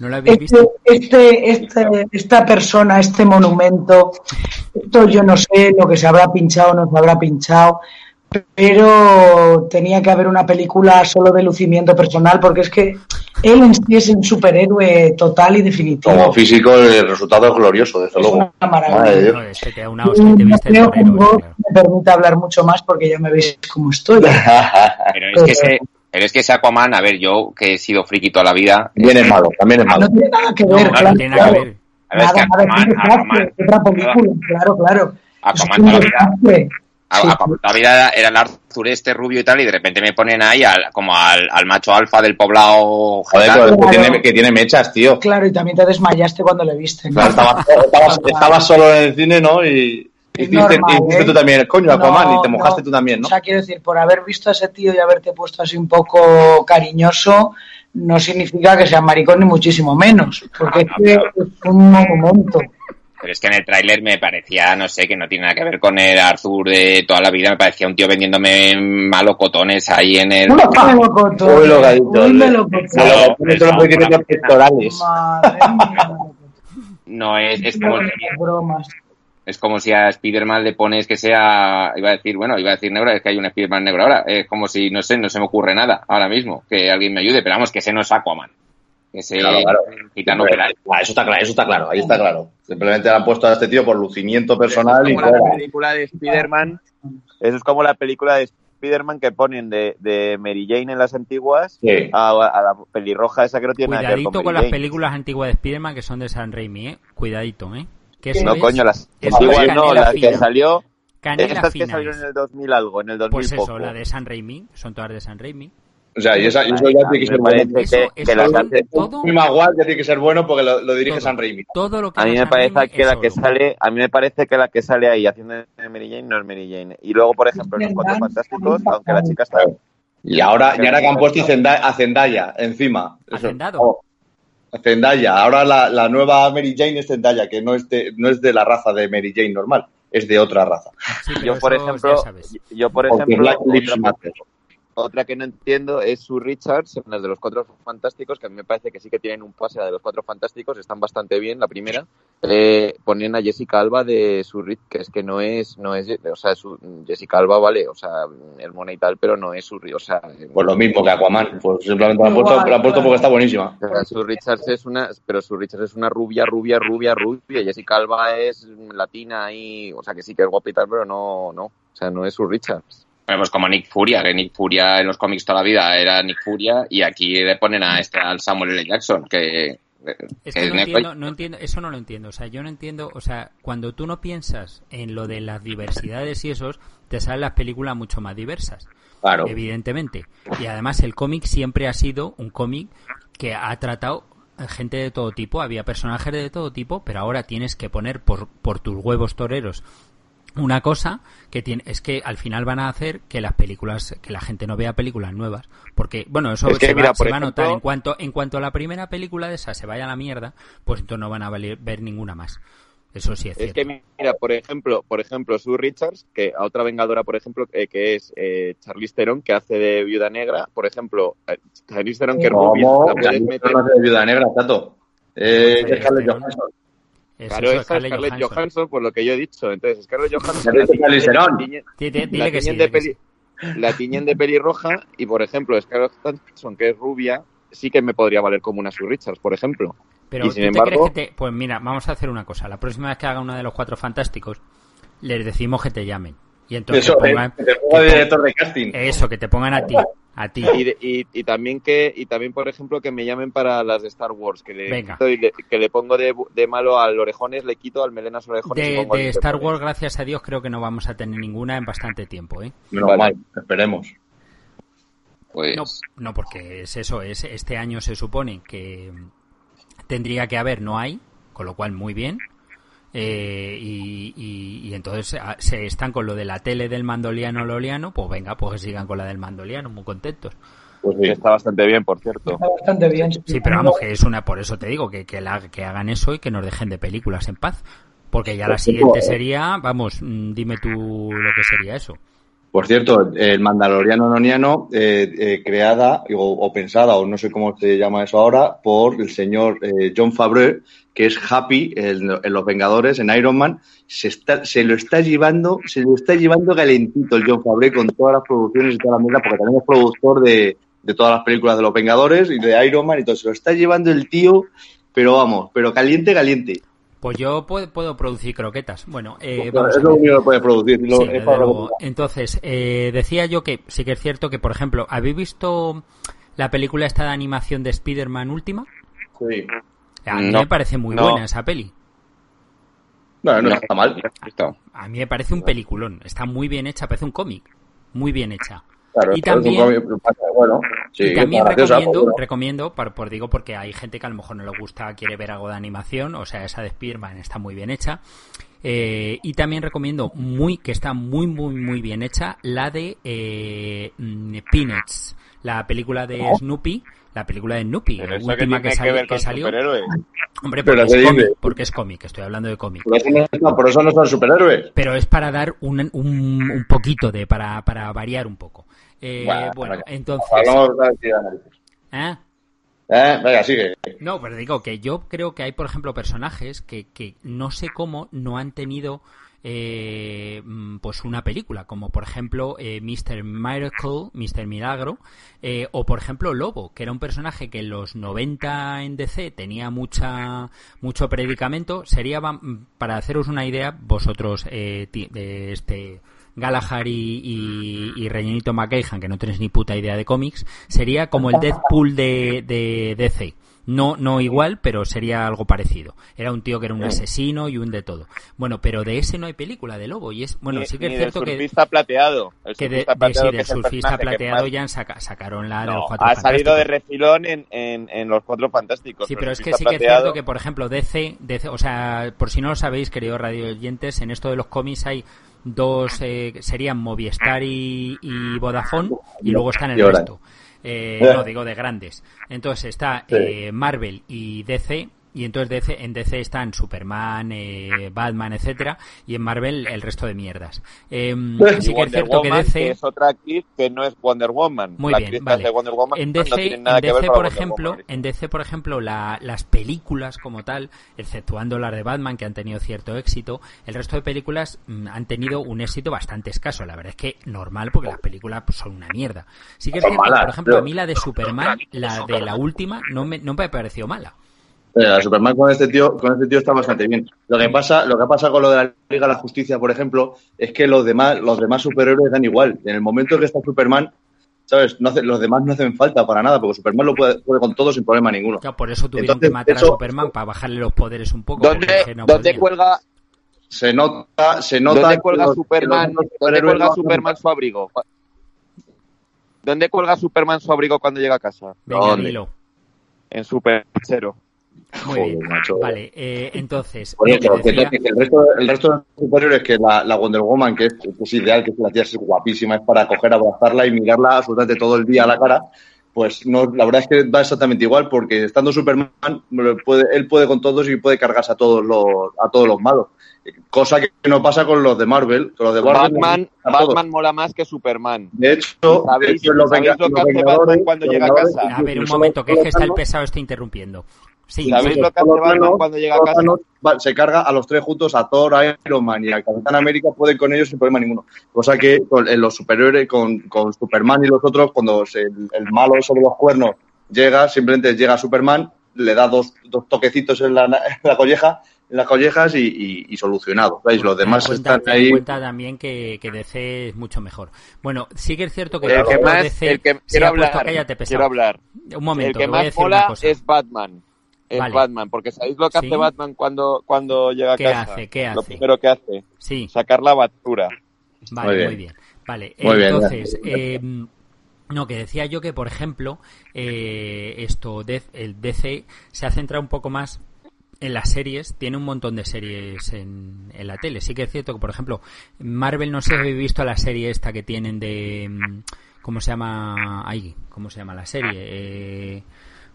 ¿No lo habéis visto? Este, este, este, esta persona, este monumento, esto yo no sé lo que se habrá pinchado o no se habrá pinchado, pero tenía que haber una película solo de lucimiento personal, porque es que él en sí es un superhéroe total y definitivo. Como físico, el resultado es glorioso, desde Es luego. una maravilla. No, es que una hostia te no viste creo que claro. me permita hablar mucho más porque ya me veis cómo estoy. Pero es que ese, pero es que ese Aquaman, a ver, yo que he sido friki toda la vida. Bien es malo, también es No malo. tiene nada que No, ver, no, claro, tiene nada que claro. ver. A ver, es que Nada, nada, Aquaman, es un desastre, Aquaman, es otra película, claro, claro. Aquaman Es un toda la vida. A, Sí, era el Arthur este rubio y tal, y de repente me ponen ahí al, como al, al macho alfa del poblado. Joder, que tiene, que tiene mechas, tío. Claro, y también te desmayaste cuando le viste. ¿no? Claro, estabas, estabas solo en el cine, ¿no? Y hiciste, normal, y hiciste ¿eh? tú también, coño, Aquaman, No, y te mojaste no. tú también, ¿no? O sea, quiero decir, por haber visto a ese tío y haberte puesto así un poco cariñoso, no significa que sea maricón ni muchísimo menos, porque No, es que es un monumento. Pero es que en el tráiler me parecía, no sé, que no tiene nada que ver con el Arthur de toda la vida. Me parecía un tío vendiéndome malocotones ahí en el. Pectorales. Mía. No es, es como, bromas. es como si a Spiderman le pones que sea, iba a decir, bueno, iba a decir negro, es que hay un Spiderman negro ahora. Es como si, no sé, no se me ocurre nada ahora mismo, que alguien me ayude, pero vamos, que ese no es Aquaman. Ese Claro, claro. gitano Ah, eso está claro, eso está claro, ahí está claro. Simplemente le han puesto a este tío por lucimiento personal Eso y es como la fuera. película de Spider-Man. Eso es como la película de Spider-Man que ponen de, de Mary Jane en las antiguas Sí. a, a la pelirroja esa que no tiene nada que ver Cuidadito con, con Mary las Jane. películas antiguas de Spider-Man que son de San Raimi, ¿eh? Cuidadito, ¿eh? Que eso No, es coño, las antiguas no, las que salió. Canela Estas que salieron en el 2000 algo, en el 2000 Pues poco. eso, la de San Raimi, son todas de San Raimi. O sea, y, esa, y eso ya tiene que ser bueno. Eso- que, todo, Maguire ya tiene que ser bueno porque lo, lo dirige Todo. San Raimi. todo lo que A mí me parece que la que sale, a mí me parece que la que sale ahí haciendo Mary Jane no es Mary Jane. Y luego, por ejemplo, en los Cuatro Fantásticos, aunque la chica está Y ahora, y ahora que han puesto a Zendaya, encima. Eso- Hacendado. oh, a Zendaya. Ahora la, la nueva Mary Jane es Zendaya, que no es, de, no es de la raza de Mary Jane normal, es de otra raza. Sí, yo por ejemplo, yo por ejemplo, Black Lives otra- Matter. Otra que no entiendo es Sue Richards, en las de los Cuatro Fantásticos, que a mí me parece que sí que tienen un pase a de los Cuatro Fantásticos, están bastante bien, la primera. Eh, ponen a Jessica Alba de Sue Richards, que es que no es, no es, o sea, su- Jessica Alba vale, o sea, el mona y tal, pero no es Richards, o sea, Pues lo mismo que Aquaman, pues simplemente la han puesto, la han puesto porque está buenísima. o sea, Sue Richards es una, pero Sue Richards es una rubia, rubia, rubia, rubia. Jessica Alba es latina y, o sea, que sí que es guapa y tal, pero no, no, o sea, no es Sue Richards. Bueno, pues como Nick Furia, que Nick Furia en los cómics toda la vida era Nick Furia y aquí le ponen a este al Samuel L. Jackson, que, Es que que no entiendo, no entiendo, eso no lo entiendo. O sea, yo no entiendo, o sea, cuando tú no piensas en lo de las diversidades y esos, te salen las películas mucho más diversas. Claro. Evidentemente. Y además el cómic siempre ha sido un cómic que ha tratado gente de todo tipo, había personajes de todo tipo, pero ahora tienes que poner por, por tus huevos toreros una cosa que tiene es que al final van a hacer que las películas que la gente no vea películas nuevas porque bueno eso Es que, se, va, mira, por se va a notar ejemplo- en cuanto en cuanto a la primera película de esa se vaya a la mierda pues entonces no van a valer- ver ninguna más eso sí es, Es cierto que mira, por ejemplo, por ejemplo, Sue Richards, que a otra vengadora, por ejemplo, eh, que es eh, Charlize Theron, que hace de Viuda Negra, por ejemplo, eh, Charlize Theron que es rubia, ¿Cómo? la puedes No meter, hace de viuda negra, Tato. Eh, Charlize es Scarlett Theron. Johansson. Es claro, eso, esa es Scarlett Scarlett Johansson. Johansson, por lo que yo he dicho. Entonces, Scarlett Johansson la tiñen- de pelirroja y, por ejemplo, Scarlett Johansson, que es rubia, sí que me podría valer como una Sue Richards, por ejemplo. Pero Y ¿tú sin te embargo- crees que te... Pues mira, vamos a hacer una cosa. La próxima vez que haga una de los cuatro fantásticos, les decimos que te llamen. Y entonces Eso, eh, pongan... que te ponga que director de casting. Eso, que te pongan a ti. A ti. Y, y, y también que y también por ejemplo que me llamen para las de Star Wars que le Venga. quito y le- que le pongo de, de malo al orejones le quito al melenas orejones y De, pongo al de Star. Wars, gracias a Dios, creo que no vamos a tener ninguna en bastante tiempo, ¿eh? Menos Vale. mal, esperemos. pues, No, no, porque es eso, es este año se supone que tendría que haber, no hay, con lo cual muy bien. Eh, y, y- y entonces ah, se están con lo de la tele del mandoliano loliano, pues venga, pues que sigan con la del mandoliano, muy contentos. Pues sí. está bastante bien por cierto Está bastante bien. Sí, pero vamos, que es una, por eso te digo, que, que, la- que hagan eso y que nos dejen de películas en paz. Porque ya la siguiente eh, sería, vamos, mm, dime tú lo que sería eso. Por cierto, el Mandaloriano Noniano, eh, eh, creada o, o pensada, o no sé cómo se llama eso ahora, por el señor eh, John Favreau, que es Happy en, en Los Vengadores, en Iron Man, se, está, se lo está llevando, se lo está llevando calentito el John Favreau con todas las producciones y todas las mierdas, porque también es productor de, de todas las películas de Los Vengadores y de Iron Man y todo. Se lo está llevando el tío, pero vamos, pero caliente, caliente. Pues yo puedo, puedo producir croquetas. Bueno, eh, Pues vamos es lo único que puede producir. lo- Sí, es desde para lo que- luego. Entonces, eh, decía yo que sí que es cierto que, por ejemplo, ¿habéis visto la película esta de animación de Spider-Man última? Sí. A mí No, me parece muy no. buena esa peli. No No. está mal. Listo. A mí me parece un peliculón. Está muy bien hecha, parece un cómic. Muy bien hecha. Claro, Y también- cómic, bueno, sí, y también recomiendo, bueno. recomiendo, por, por digo, porque hay gente que a lo mejor no le gusta, quiere ver algo de animación, o sea, esa de Spearman está muy bien hecha. Eh, y también recomiendo muy, que está muy, muy, muy bien hecha, la de eh, mm, Peanuts, la película de Snoopy, la película de Snoopy, Pero la última que, que, sali- ver que salió. superhéroes Hombre, Pero porque ¿qué es cómic, porque es cómic, estoy hablando de cómic. Por eso no, no, por eso no son superhéroes. Pero es para dar un, un, un poquito de, para, para variar un poco. Eh, Bueno, bueno, entonces... Hablamos de análisis. ¿eh? Eh, venga, sigue. No, pero digo que yo creo que hay, por ejemplo, personajes que, que no sé cómo no han tenido eh, mm, pues una película, como por ejemplo eh, Mr. Miracle, Mr. Milagro, eh, o por ejemplo Lobo, que era un personaje que en los 90 en DC tenía mucha mucho predicamento. Sería, para haceros una idea, vosotros eh, este Galahad y, y, y que no tenéis ni puta idea de cómics, sería como el Deadpool de, de DC. No, no igual, pero sería algo parecido. Era un tío que era un asesino y un de todo. Bueno, pero de ese no hay película de Lobo. Y es, bueno, Ni- sí que es cierto que, surfista plateado el que de, surfista de- plateado el surfista ya han saca- sacaron la de No, los cuatro ha salido de refilón en, en, en los cuatro fantásticos Sí, el pero es que sí que es cierto que, por ejemplo, DC, DC, o sea, por si no lo sabéis, queridos radio oyentes, en esto de los cómics hay dos, eh, serían Movistar y, y Vodafone, y luego están el resto. Eh, no, digo de grandes. Entonces está eh, Marvel y DC, Y entonces DC, en DC están Superman, eh, Batman, etcétera, y en Marvel el resto de mierdas. Eh, sí que es cierto que DC es otra actriz que no es Wonder Woman. Muy la bien, vale. hace Wonder Woman en DC, tiene nada en que ver DC con por ejemplo, Woman. en DC por ejemplo, la- las películas como tal, exceptuando las de Batman que han tenido cierto éxito, el resto de películas mm, han tenido un éxito bastante escaso. La verdad es que normal porque las películas pues, son una mierda. Sí que es cierto, por ejemplo, a mí la de Superman, la de la última, no me, no me ha parecido mala. Eh, la Superman con este tío, con este tío está bastante bien. Lo que pasa, lo que pasa con lo de la Liga de la Justicia, por ejemplo, es que los demás, los demás superhéroes dan igual. En el momento en que está Superman, ¿sabes? No hace- los demás no hacen falta para nada, porque Superman lo puede, puede con todo sin problema ninguno. Ya, por eso tuvieron Entonces, que matar eso- a Superman para bajarle los poderes un poco. ¿Dónde, no cuelga, Se nota, se nota dónde cuelga los- Superman, los dónde cuelga no Superman su abrigo? ¿Dónde cuelga Superman su abrigo cuando llega a casa? Venga, ¿Dónde? dilo. En Super Cero. Muy Joder, bien. macho. Vale, que entonces, que decía- que el, resto, el resto de los superiores, que la, la Wonder Woman, que es, que es ideal, que es la tía es guapísima, es para coger, abrazarla y mirarla absolutamente todo el día a la cara, pues no, la verdad es que da exactamente igual, porque estando Superman, puede, él puede con todos y puede cargarse a todos los, a todos los malos. Cosa que no pasa con los de Marvel. Con los de Marvel Batman. Batman mola más que Superman. De hecho, ¿Sabéis- de hecho, los sabéis lo que hace Batman cuando llega a casa? A ver, un momento, que es que está el pesado está interrumpiendo. Sí, ¿Sabéis sí. lo que hace Solo Batman Thanos- cuando llega a casa? Va- se carga a los tres juntos, a Thor, a Iron Man y a Capitán América, pueden con ellos sin problema ninguno. Cosa que con en los superiores, con, con Superman y los otros, cuando se- el, el malo sobre los cuernos llega, simplemente llega Superman, le da dos, dos toquecitos en la, en la colleja, en las collejas y, y- y solucionado. ¿Veis? Los demás cuenta, están ten en ahí. cuenta también que, que DC es mucho mejor. Bueno, sí que es cierto que El que más, DC el que quiero puesto, hablar, cállate, pesado. quiero hablar. Un momento, el que más mola es Batman. Es Vale. Batman, porque ¿sabéis lo que Sí. hace Batman cuando, cuando llega a ¿Qué casa? hace? ¿Qué Lo hace? primero que hace, Sí, sacar la basura. vale, Muy muy bien. Vale, Muy bien, entonces, eh, no, que decía yo que, por ejemplo, eh, esto, el DC se ha centrado un poco más en las series, tiene un montón de series en, en la tele. Sí que es cierto que, por ejemplo, Marvel, no sé si habéis visto la serie esta que tienen de... mm, ¿Cómo se llama? Ahí, ¿cómo se llama la serie? Eh,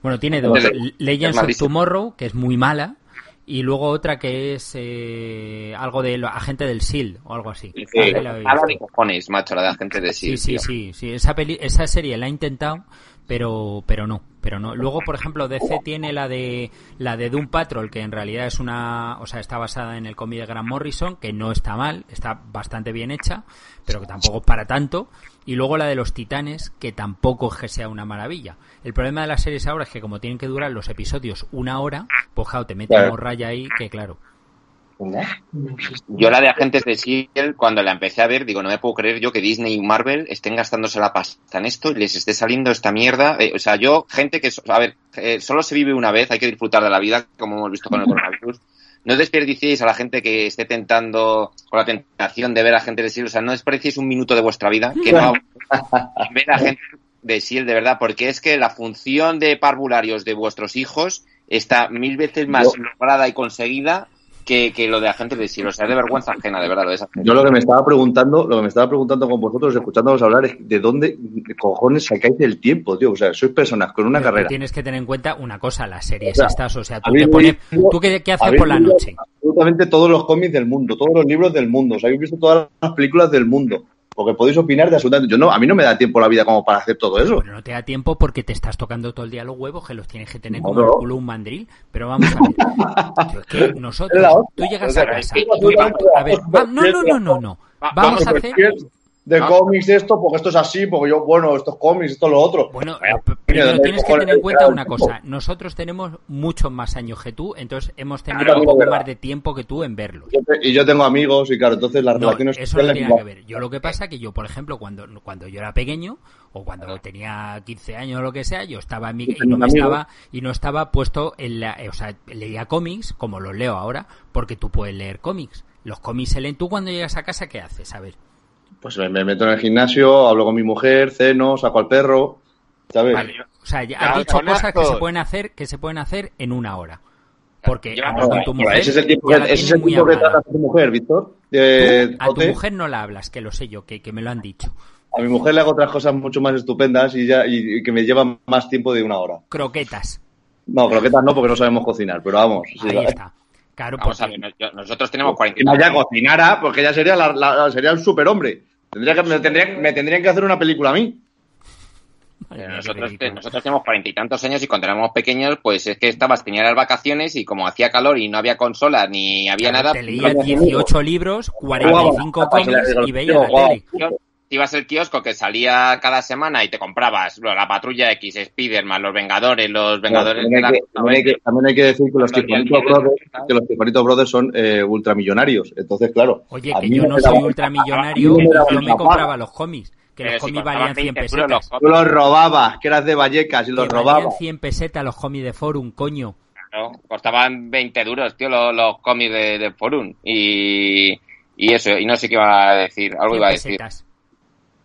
bueno, tiene dos. Legends of. Tomorrow, que es muy mala, y luego otra que es eh, algo de lo- agente del SEAL o algo así. Sí, Ahí la de cojones, macho, la de agente de Sí, SEAL, sí, tío. sí, sí. Esa, peli, esa serie la he intentado, pero, pero no, pero no. Luego, por ejemplo, DC tiene la de la de Doom Patrol, que en realidad es una, o sea, está basada en el cómic de Grant Morrison, que no está mal, está bastante bien hecha, pero que tampoco es para tanto. Y luego la de los Titanes, que tampoco es que sea una maravilla. El problema de las series ahora es que como tienen que durar los episodios una hora, pues claro, te meten Claro. raya ahí, que claro. Yo la de agentes de SEAL, cuando la empecé a ver, digo, no me puedo creer yo que Disney y Marvel estén gastándose la pasta en esto y les esté saliendo esta mierda. Eh, o sea, yo, gente que, a ver, eh, solo se vive una vez, hay que disfrutar de la vida, como hemos visto con el coronavirus. No desperdiciéis a la gente que esté tentando, con la tentación de ver a gente de SEAL, o sea, no desperdiciéis un minuto de vuestra vida, que no ver a gente de SEAL, de verdad, porque es que la función de parvularios de vuestros hijos está mil veces más Yo- lograda y conseguida que, que lo de agentes de SEAL. O sea, es de vergüenza ajena, de verdad, lo de esa gente. Yo lo que me estaba preguntando, lo que me estaba preguntando con vosotros, escuchándonos hablar, es de dónde cojones sacáis el tiempo, tío. O sea, sois personas con una Pero carrera. Tienes que tener en cuenta una cosa, las series O sea, estas, o sea, tú te pones, leído- ¿tú qué, qué haces por la noche? Absolutamente todos los cómics del mundo, todos los libros del mundo. O sea, habéis visto todas las películas del mundo. Porque podéis opinar de absolutamente. Yo no, a mí no me da tiempo la vida como para hacer todo eso. Bueno, no te da tiempo porque te estás tocando todo el día los huevos que los tienes que tener como No, el culo un mandril. Pero vamos a ver. Es que nosotros, tú llegas a casa. tú- a ver, no, no, no, no, no. Vamos a hacer. De Ah. cómics esto, porque esto es así, porque yo, bueno, estos cómics, esto lo otro. Bueno, Vaya, p- primero ¿dónde tienes que tener en cuenta una cosa. Nosotros tenemos muchos más años que tú, entonces hemos tenido un es poco más de tiempo que tú en verlos. Yo te- Y yo tengo amigos y claro, entonces las No, relaciones eso no tiene que ver. Yo lo que pasa que yo, por ejemplo, cuando, cuando yo era pequeño o cuando tenía 15 años o lo que sea, yo estaba en mi, y no me estaba y no estaba puesto en la, o sea, leía cómics como los leo ahora, porque tú puedes leer cómics. Los cómics se leen. ¿Tú cuando llegas a casa qué haces? A ver. Pues me, me meto en el gimnasio, hablo con mi mujer, ceno, saco al perro, ¿sabes? Vale. O sea, ya has dicho cosas que se pueden hacer, que se pueden hacer en una hora. Porque Yo- con tu mujer. ese es el tiempo ya que, es el muy tiempo que trata tu mujer, Víctor. Eh, a tu mujer no la hablas, que lo sé yo, que, que me lo han dicho. A mi mujer le hago otras cosas mucho más estupendas y, ya, y, y que me llevan más tiempo de una hora. Croquetas. No, croquetas no, porque no sabemos cocinar, pero vamos. sí, Ahí está. Claro, Vamos a porque- ver, nosotros tenemos 40 Que ella cocinara, porque ella sería, la, la- sería el superhombre. Tendría que, me, tendría- me tendrían que hacer una película a mí. Qué Nosotros, nosotros tenemos cuarenta y tantos años y cuando éramos pequeños, pues es que estabas, tenías las vacaciones y como hacía calor y no había consolas ni había Claro, nada, Te leías 18 libros, 45 Jugaba. cómics y veías la tele. Te ibas al kiosco que salía cada semana y te comprabas la Patrulla X, Spiderman, los Vengadores, los Vengadores también, de hay la que, también hay que- también hay que decir que los Yankees, Brothers, ¿sabes? que los Tifonitos Brothers son eh, ultramillonarios. Entonces, claro. Oye, a que mí yo no soy ultramillonario me yo me compraba los cómics. Que Pero los cómics valían 100 20 euros los pesetas. Tú los robabas, que eras de Vallecas y los Que valían robabas. 100 pesetas los cómics de Forum, coño. ¿no? Costaban 20 duros, tío, los, los cómics de, de Forum. Y, y eso, y no sé qué iba a decir, algo 100 iba a decir. pesetas.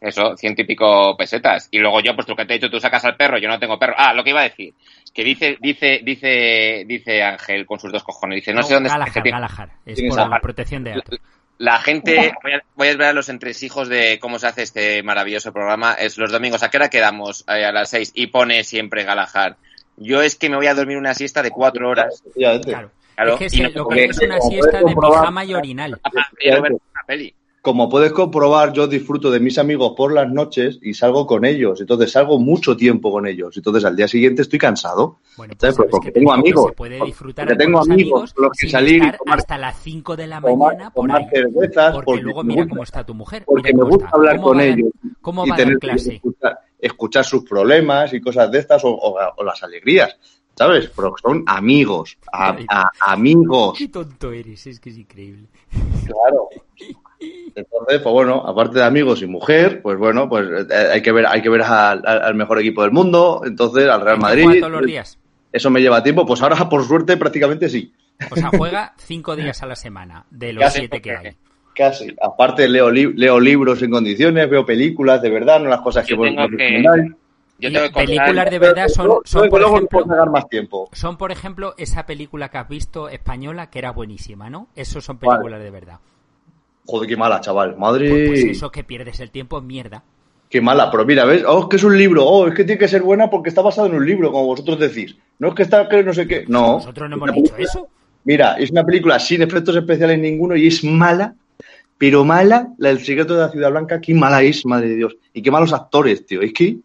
Eso, ciento y pico pesetas. Y luego yo, pues lo que te he dicho, tú sacas al perro, yo no tengo perro. Ah, lo que iba a decir. Que dice, dice, dice, dice Ángel con sus dos cojones. Dice, no, sé dónde está. Galahad, que- Galahad. Es ¿Quién es por la protección de datos. La gente, voy a, voy a ver a los entresijos de cómo se hace este maravilloso programa. Es los domingos, ¿a qué hora quedamos? Eh, a las seis. Y pone siempre Galahad. Yo es que me voy a dormir una siesta de cuatro horas. Claro. Claro, es que y se- no- lo que es una siesta de pijama y orinal. Ah, quiero ver una peli. Como puedes comprobar, yo disfruto de mis amigos por las noches y salgo con ellos. Entonces salgo mucho tiempo con ellos. Entonces al día siguiente estoy cansado. Bueno, pues sabes Porque que tengo amigos. puede Porque disfrutar tengo con los amigos con los que salir y estar tomar- hasta las 5 de la mañana tomar cervezas, Porque, porque luego mira gusta- cómo está tu mujer. Porque me gusta hablar ¿Cómo con ellos. ¿Cómo y va tener clase? escuchar, escuchar sus problemas y cosas de estas o, o- o las alegrías. ¿Sabes? Pero son amigos. a- a- amigos. Qué tonto eres, es que es increíble. Claro. Entonces, pues bueno, aparte de amigos y mujer, pues bueno, pues eh, hay que ver, hay que ver al, mejor equipo del mundo, entonces al Real ¿Que Madrid. juega todos los días? Eso me lleva tiempo, pues ahora por suerte prácticamente sí. O sea, juega 5 días a la semana, de los Casi 7 que hay. Casi. Aparte leo, li- leo libros en condiciones, veo películas de verdad, no las cosas que Yo vos que- recomendáis. Yo tengo que películas de verdad son, son por ejemplo, más tiempo. son por ejemplo esa película que has visto española que era buenísima, ¿no? Esos son películas de verdad. Joder, qué mala, chaval. Madre. Pues, pues eso que pierdes el tiempo es mierda. Qué mala, pero mira, ¿ves? Oh, es que es un libro. Oh, es que tiene que ser buena porque está basado en un libro, como vosotros decís. No es que está, que no sé qué. No. Nosotros no hemos dicho película- eso. Mira, es una película sin efectos especiales ninguno y es mala, pero mala. La del secreto de la Ciudad Blanca, qué mala es, madre de Dios. Y qué malos actores, tío. Es que,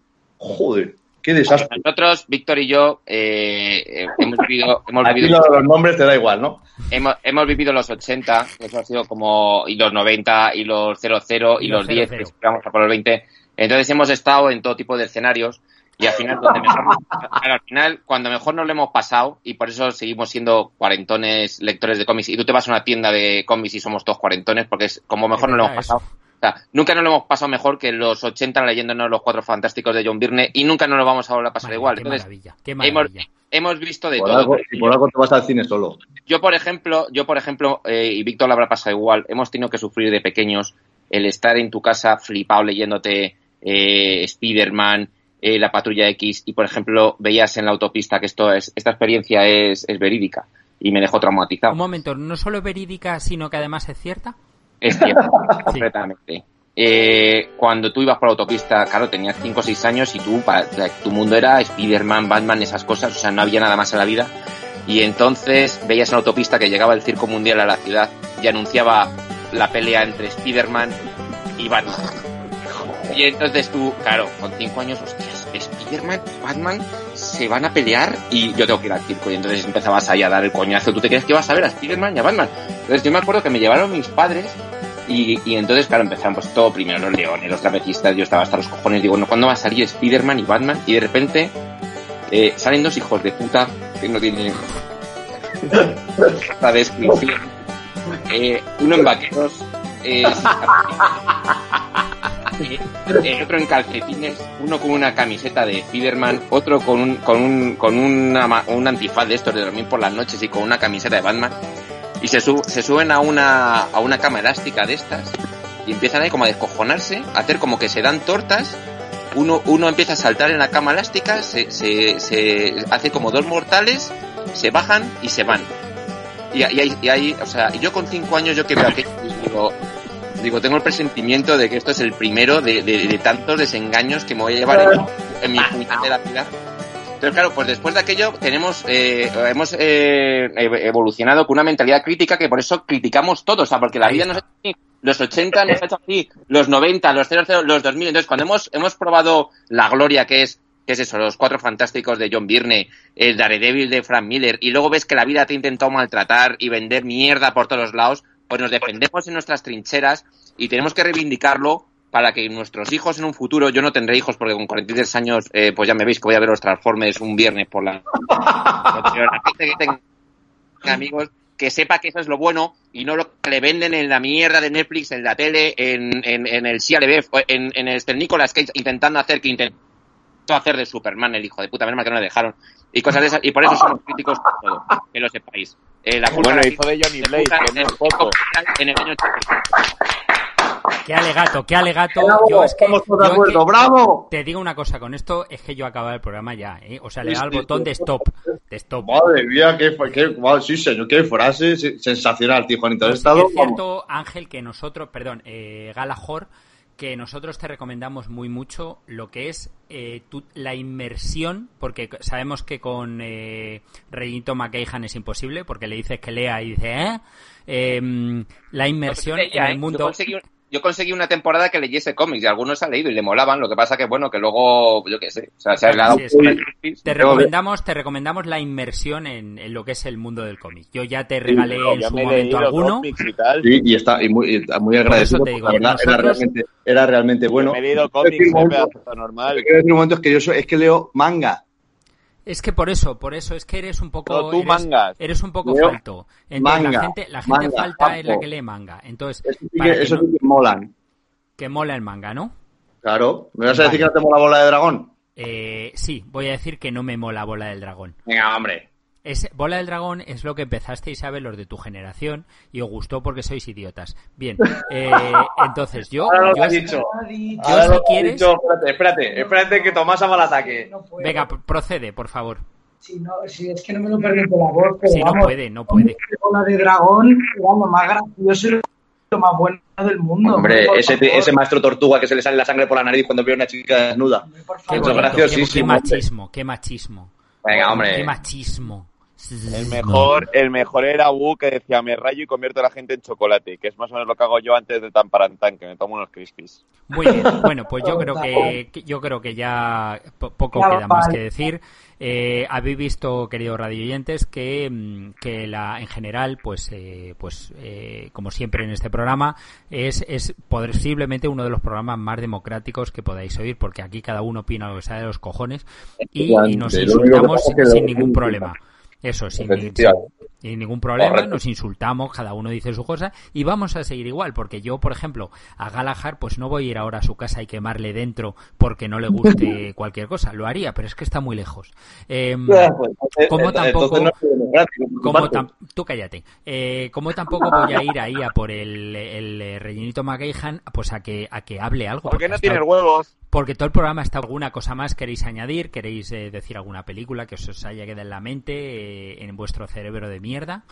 joder, qué desastre. Nosotros, Víctor y yo, eh, eh, hemos vivido, hemos Aquí vivido, los nombres te da igual, ¿no? hemos, hemos vivido los 80, que eso ha sido como, y los 90, y los 00, y, Y los los 10, 00. que vamos a por los 20. Entonces hemos estado en todo tipo de escenarios, y al final, donde mejor, claro, al final, cuando mejor nos lo hemos pasado, y por eso seguimos siendo cuarentones lectores de cómics, y tú te vas a una tienda de cómics y somos todos cuarentones, porque es como mejor nos lo hemos verdad, eso. Sea, nunca nos lo hemos pasado mejor que en los 80 leyéndonos los cuatro fantásticos de John Byrne y nunca nos lo vamos a volver a pasar Madre, igual. Qué Entonces, maravilla, qué hemos, maravilla. hemos visto de Por todo. algo, y por algo te vas al cine solo. Yo, por ejemplo, yo, por ejemplo, eh, y Víctor lo habrá pasado igual, hemos tenido que sufrir de pequeños el estar en tu casa flipado leyéndote eh, Spider-Man, eh, la Patrulla X, y por ejemplo, veías en la autopista que esto es, esta experiencia es, es verídica y me dejó traumatizado. Un momento, no solo es verídica, sino que además es cierta. Es cierto, completamente. Eh, cuando tú ibas por la autopista, claro, tenías 5 o 6 años y tú, para, tu mundo era Spider-Man, Batman, esas cosas, o sea, no había nada más en la vida. Y entonces veías en la autopista que llegaba el circo mundial a la ciudad y anunciaba la pelea entre Spider-Man y Batman. Y entonces tú, claro, con 5 años, hostias, Spider-Man, Batman se van a pelear y yo tengo que ir al circo. Y entonces empezabas ahí a dar el coñazo. ¿Tú te crees que vas a ver a Spider-Man y a Batman? Entonces yo me acuerdo que me llevaron mis padres y, y entonces, claro, empezaron pues todo primero los leones, los trapecistas, yo estaba hasta los cojones, digo, bueno, ¿cuándo va a salir Spider-Man y Batman? Y de repente eh, salen dos hijos de puta que no tienen esta descripción. Eh, uno en vaqueros, eh, otro en calcetines, uno con una camiseta de Spiderman, otro con un, con un, con una un antifaz de estos de dormir por las noches y con una camiseta de Batman. Y se, sub- se suben a una, a una cama elástica de estas y empiezan ahí como a descojonarse, a hacer como que se dan tortas. Uno, uno empieza a saltar en la cama elástica, se, se, se hace como dos mortales, se bajan y se van. Y, y, ahí- y ahí, o sea, yo con cinco años yo que veo aquello, digo, digo, tengo el presentimiento de que esto es el primero de, de- de tantos desengaños que me voy a llevar en, en mi puñetera vida. Entonces, claro, pues después de aquello tenemos, eh, hemos eh, evolucionado con una mentalidad crítica que por eso criticamos todo, o sea, porque la vida nos ha hecho así, los 80 nos ha hecho así, los 90, los 00, los 2000. Entonces, cuando hemos, hemos probado la gloria que es que es eso? Los cuatro fantásticos de John Byrne, el Daredevil de Frank Miller, y luego ves que la vida te ha intentado maltratar y vender mierda por todos lados, pues nos defendemos en nuestras trincheras y tenemos que reivindicarlo para que nuestros hijos en un futuro, yo no tendré hijos porque con 43 años, eh, pues ya me veis que voy a ver los Transformers un viernes por la... Tenga amigos que sepa que eso es lo bueno y no lo que le venden en la mierda de Netflix, en la tele, en, en, en el CLB, en, en este Nicolas Cage intentando hacer que intentó hacer de Superman el hijo de puta, menos que no le dejaron y cosas de esas y por eso somos críticos por todo, que lo sepáis. Eh, la culpa Bueno, hizo de Johnny Blaze, en el- poco. en el año 85. Qué alegato, qué alegato. Bravo, Yo es que, estamos todos de es acuerdo, que- ¡bravo! Te digo una cosa, con esto es que yo acababa el programa ya, ¿eh? O sea, le Sí, da al sí, botón sí. de stop, de stop. Madre mía, qué, fue- qué, sí, señor, qué frase se- sensacional, tío, Juanito. Pues estado, es cierto, Ángel, que nosotros, perdón, eh, Galahor, que nosotros te recomendamos muy mucho lo que es eh, tu- la inmersión, porque sabemos que con eh, Reyito McCahan es imposible, porque le dices que lea y dice, ¿eh? Em, la inmersión Pues, en ¿eh? el mundo... Yo conseguí, un- yo conseguí una temporada que leyese cómics y algunos han leído y le molaban, lo que pasa que bueno, que luego, yo qué sé, o sea, se ha dado Sí, Sí, Te recomendamos, te recomendamos la inmersión en, en lo que es el mundo del cómic. Yo ya te regalé en Ya su momento alguno. y tal. Sí, y está y muy, muy agradecido. te porque digo, la verdad, era, realmente, era realmente bueno. me he leído cómics, momento- lo normal. que quiero decir un momento es que yo soy- es que leo manga. Es que por eso, por eso es que eres un poco, No, tú eres, mangas. eres un poco falto. Entonces la gente, la gente manga, falta es la campo. que lee manga. Entonces, Eso sí que, que, eso no- sí que molan. que mola el manga, ¿no? Claro. ¿Me vas a Vale. decir que no te mola bola de dragón? Eh, sí, voy a decir que no me mola Bola del Dragón. Venga, hombre. Es, Bola del Dragón es lo que empezasteis a ver los de tu generación y os gustó porque sois idiotas. Bien, eh, entonces yo, Ahora lo yo has dicho. yo Ahora si lo has quieres, dicho. Espérate, espérate, espérate que Tomás ama el ataque. No venga, procede, por favor. Si, no, si es que no me lo permite la voz, pero Si no vamos, puede, no puede. bola de dragón, lo más gracioso y lo más bueno del mundo. Hombre, ese, ese maestro tortuga que se le sale la sangre por la nariz cuando ve a una chica desnuda. Hombre, por Qué, bonito, qué- graciosísimo, qué machismo, qué machismo. Venga, hombre. Qué machismo. El mejor, el mejor era Wu que decía me rayo y convierto a la gente en chocolate, que es más o menos lo que hago yo antes de tan parantán, que me tomo unos crispies. Muy bien, bueno, pues yo creo que, yo creo que ya po- poco Ya queda más que decir. Eh, habéis visto, queridos radioyentes, que, mm, que la, en general, pues, eh, pues eh, como siempre en este programa, es, es posiblemente uno de los programas más democráticos que podáis oír, porque aquí cada uno opina lo que sea de los cojones y, y nos insultamos sin ningún problema. Eso, sin, sin, ningún problema, Correcto. nos insultamos, cada uno dice su cosa y vamos a seguir igual, porque yo, por ejemplo, a Galahad, pues no voy a ir ahora a su casa y quemarle dentro porque no le guste cualquier cosa. Lo haría, pero es que está muy lejos. Em, como tampoco, como tam- tú cállate. Eh, como tampoco voy a ir ahí a por el, el, eh, rellenito McGahan, pues a que a que hable algo. ¿Por porque qué no tienes huevos? Porque todo el programa está alguna cosa más queréis añadir, queréis eh, decir alguna película que os haya quedado en la mente, eh, en vuestro cerebro de mierda.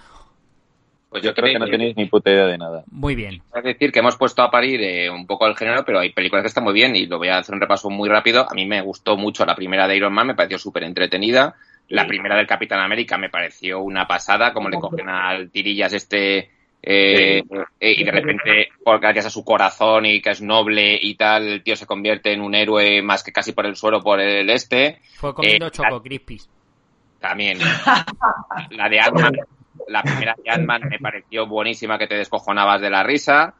Pues Yo creo que no tenéis ni puta idea de nada. Muy bien. Es decir, que hemos puesto a parir eh, un poco el género, pero hay películas que están muy bien y lo voy a hacer un repaso muy rápido. A mí me gustó mucho la primera de Iron Man, me pareció súper entretenida. La primera del Capitán América me pareció una pasada, como le cogen al tirillas este eh, eh, y de repente, por, gracias a su corazón y que es noble y tal, el tío se convierte en un héroe más que casi por el suelo, por el este. Fue comiendo Eh, Choco Crispies. También. La de Ant-Man, la primera de Ant-Man me pareció buenísima, que te descojonabas de la risa.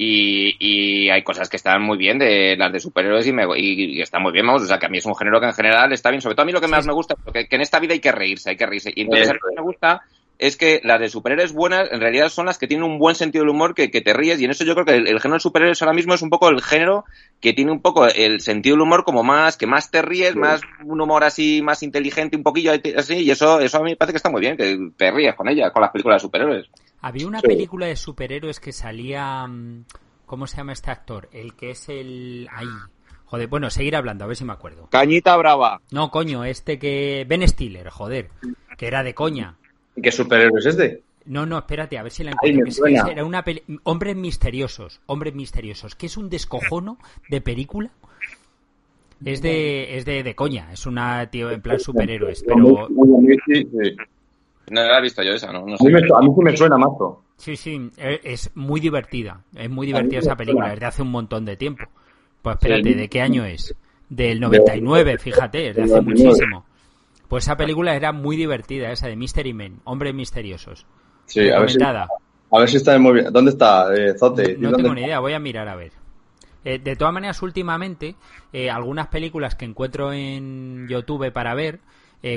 Y, y hay cosas que están muy bien de las de superhéroes y, me, y, y están muy bien, vamos. O sea, que a mí es un género que en general está bien. Sobre todo a mí lo que más me gusta es que, que en esta vida hay que reírse, hay que reírse. Y entonces a mí me gusta es que las de superhéroes buenas en realidad son las que tienen un buen sentido del humor que, que te ríes. Y en eso yo creo que el, el género de superhéroes ahora mismo es un poco el género que tiene un poco el sentido del humor como más, que más te ríes, más un humor así, más inteligente, un poquillo así. Y eso, eso a mí me parece que está muy bien, que te ríes con ella, con las películas de superhéroes. Había una Sí. película de superhéroes que salía. mm, ¿Cómo se llama este actor? El que es el. Ahí. Joder, bueno, seguir hablando, a ver si me acuerdo. Cañita brava. No, coño, este que. Ben Stiller, joder. Que era de coña. ¿Y ¿Qué superhéroe es este? No, no, espérate, a ver si la encuentro. que es- suena. que era una peli- Hombres misteriosos. Hombres misteriosos. Que es un descojono de película. Es de, es de, de coña, es una, tío, en plan superhéroes, pero... sí, sí. No la he visto yo esa, ¿no? no A sé. mí, me, a mí sí me suena mazo. Sí, sí, e- es muy divertida, es muy divertida esa película, es de hace un montón de tiempo. Pues espérate, ¿de qué año es? Del 99, fíjate, es de hace 99. muchísimo. Pues esa película era muy divertida, esa de Mystery Men, Hombres Misteriosos. Sí, a ver, si, a ver si está muy bien. ¿Dónde está, eh, Zote? No ¿Dónde tengo ni idea, voy a mirar a ver. Eh, de todas maneras, últimamente, eh, algunas películas que encuentro en YouTube para ver,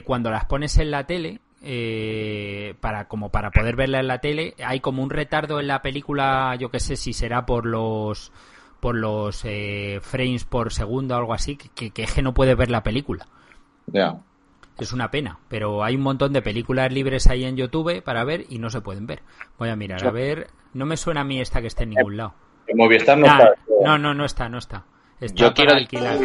cuando las pones en la tele, eh, para como para poder verla en la tele, hay como un retardo en la película, yo que sé si será por los por los eh, frames por segundo o algo así, que, que, que es que no puedes ver la película. Ya. Es una pena, pero hay un montón de películas libres ahí en YouTube para ver y no se pueden ver. Voy a mirar, a ver, no me suena a mí esta que esté en ningún lado. En Movistar no Nah, está. no, no, no está, no está. Está Yo quiero alquilar.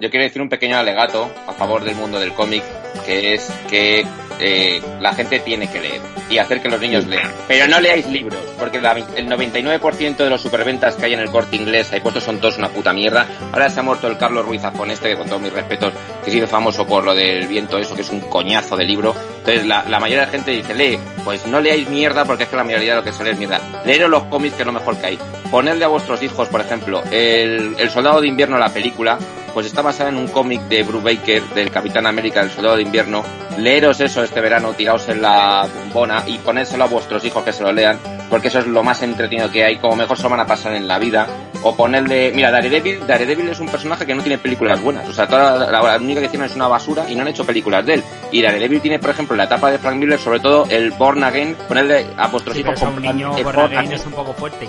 Yo quiero decir un pequeño alegato a favor del mundo del cómic, que es que eh, la gente tiene que leer y hacer que los niños lean. Pero no leáis libros, porque la- el 99% de los superventas que hay en el corte inglés, ahí puestos son todos una puta mierda. Ahora se ha muerto el Carlos Ruiz Zafón este, que con todos mis respetos, que se hizo famoso por lo del viento, eso que es un coñazo de libro. Entonces la, la mayoría de la gente dice, lee, pues no leáis mierda porque es que la mayoría de lo que sale es mierda. Leeros los cómics que es lo mejor que hay. Ponedle a vuestros hijos, por ejemplo, el, el Soldado de Invierno, la película, pues está basada en un cómic de Brubaker, del Capitán América, el Soldado de Invierno. Leeros eso este verano, tiraos en la bombona y ponédselo a vuestros hijos que se lo lean, porque eso es lo más entretenido que hay, como mejor se van a pasar en la vida. O ponerle, mira, Daredevil, Daredevil es un personaje que no tiene películas buenas, o sea, toda la, la- la única que tiene es una basura y no han hecho películas de él. Y Daredevil tiene, por ejemplo, en la etapa de Frank Miller, sobre todo el Born Again, ponerle a vuestros Sí, hijos comprar niño Born Again. es un poco fuerte.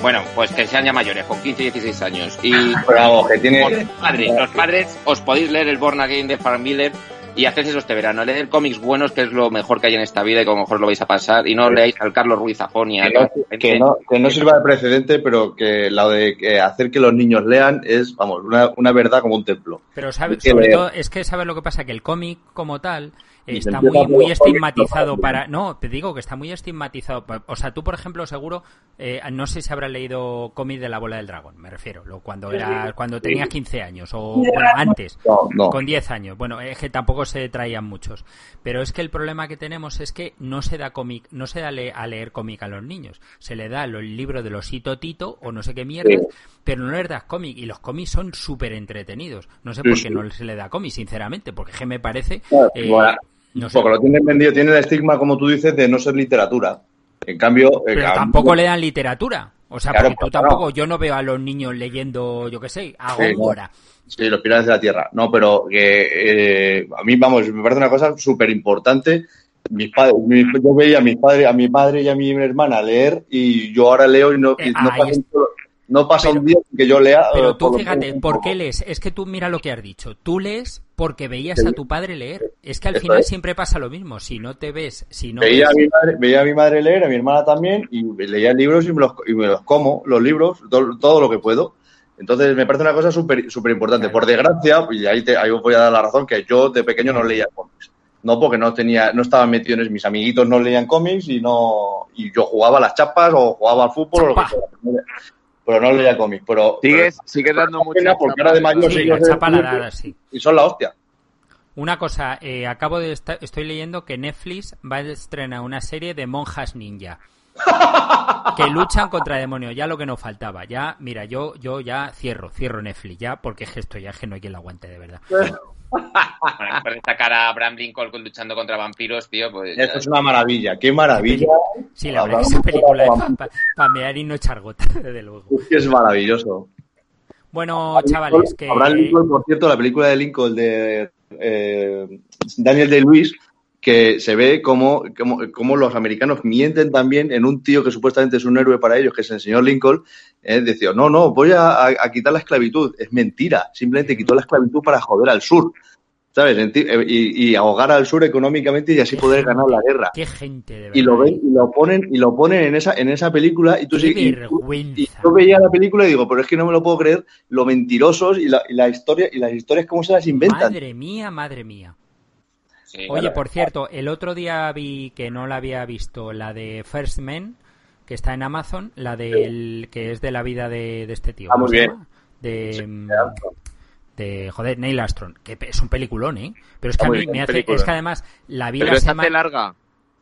Bueno, pues que sean ya mayores, con 15 y 16 años. Y que tiene. los padres, los padres os podéis leer el Born Again de Frank Miller y hacéis eso este verano. Leer cómics buenos, que es lo mejor que hay en esta vida y como mejor lo vais a pasar. Y no leáis al Carlos Ruiz Zafón y a Que no, que, no, que no sirva de precedente, pero que lo de que hacer que los niños lean es, vamos, una, una verdad como un templo. Pero sabe, que sobre leer. todo, es que sabes lo que pasa, que el cómic como tal está muy, muy estigmatizado para... No, te digo que está muy estigmatizado. O sea, tú, por ejemplo, seguro, eh, no sé si habrás leído cómic de la bola del dragón, me refiero, lo, cuando era cuando tenías 15 años o bueno, antes, No, no. con 10 años. Bueno, es que tampoco se traían muchos. Pero es que el problema que tenemos es que no se da cómic, no se da le- a leer cómic a los niños. Se le da el libro de los Hito Tito o no sé qué mierda, Sí. pero no les das cómic. Y los cómics son súper entretenidos. No sé Sí, por qué sí. no se le da cómic, sinceramente, porque es que me parece... Eh, bueno, no sé, Porque lo tienen vendido, tiene el estigma, como tú dices, de no ser literatura. En cambio, eh, pero tampoco le dan literatura. O sea, Claro, porque tú pues, tampoco, yo no veo a los niños leyendo, yo qué sé, a. Góngora. Sí, los pilares de la tierra. No, pero que eh, a mí, vamos, me parece una cosa súper importante. Mis padres, mi- yo veía a mi padre, a mi padre y a mi hermana leer y yo ahora leo y no, y Eh, no no pasa Pero- un día que yo lea. Pero eh, tú por lo fíjate, ¿por qué lees? Es que tú mira lo que has dicho. Tú lees porque veías a tu padre leer. Es que al final es. siempre pasa lo mismo. Si no te ves, si no veía, a mi madre, veía a mi madre leer, a mi hermana también, y leía libros y me los, y me los como, los libros, todo, todo lo que puedo. Entonces me parece una cosa súper súper importante. Por desgracia, y ahí, te, ahí os voy a dar la razón, que yo de pequeño no leía cómics. No porque no tenía, no estaba metido en mis amiguitos no leían cómics y no, y yo jugaba a las chapas o jugaba al fútbol o lo que fuera. Pero no leía cómics. Pero, Sigues, sigues dando pero- mucha porque ahora de mayor Sí, sí y son la hostia. Una cosa, eh, acabo de estar, estoy leyendo que Netflix va a estrenar una serie de monjas ninja que luchan contra demonios. Ya lo que nos faltaba. Ya, mira, yo, yo ya cierro, cierro Netflix ya porque es que esto ya es que no hay quien lo aguante de verdad. Bueno, por destacar a Bram Lincoln luchando contra vampiros, tío, pues... Esto es una maravilla. Qué maravilla. Sí, la verdad esa película es para pa, mear y no echar gota, desde luego. Es maravilloso. Bueno, chavales, que Abraham Lincoln, por cierto, la película de Lincoln de eh, Daniel de Luis, que se ve como los americanos mienten también en un tío que supuestamente es un héroe para ellos, que es el señor Lincoln, eh, decía, no, no, voy a, quitar la esclavitud. Es mentira, simplemente quitó la esclavitud para joder al sur, ¿sabes? Eh, Y, y ahogar al sur económicamente y así poder ganar la guerra. Qué gente, de verdad. Y lo ven y lo ponen y lo ponen en esa en esa película y tú sí y yo veía la película y digo pero es que no me lo puedo creer lo mentirosos y la, y la historia y las historias cómo se las inventan Madre mía, madre mía. Sí, Oye, claro. por cierto, el otro día vi que no la había visto, la de First Men, que está en Amazon, la del que es de la vida de, de este tío. Ah, ¿cómo muy bien. llama? De, mm, de joder, Neil Armstrong, que es un peliculón, ¿eh? Pero es que a mí me hace, es que además la vi Pero la se hace larga.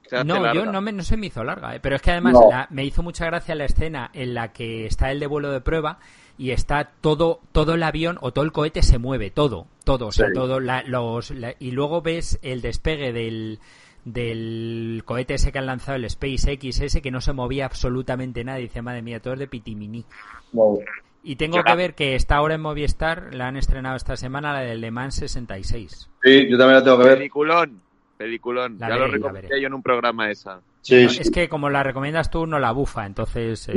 Se hace No, larga. yo no, me, no se me hizo larga, ¿eh? pero es que además No. la- me hizo mucha gracia la escena en la que está el de vuelo de prueba y está todo todo el avión o todo el cohete se mueve, todo, todo, o sea, Sí. todo la- los la- y luego ves el despegue del del cohete ese que han lanzado el SpaceX ese que no se movía absolutamente nada y dice madre mía todo es de pitimini No. y tengo Yo que la- ver que está ahora en Movistar la han estrenado esta semana la del Le Mans 66 Sí, yo también la tengo que ver. Peliculón. Peliculón. La ya veré, lo recomendé yo en un programa esa. Sí, No, sí. es que como la recomiendas tú no la bufa entonces eh,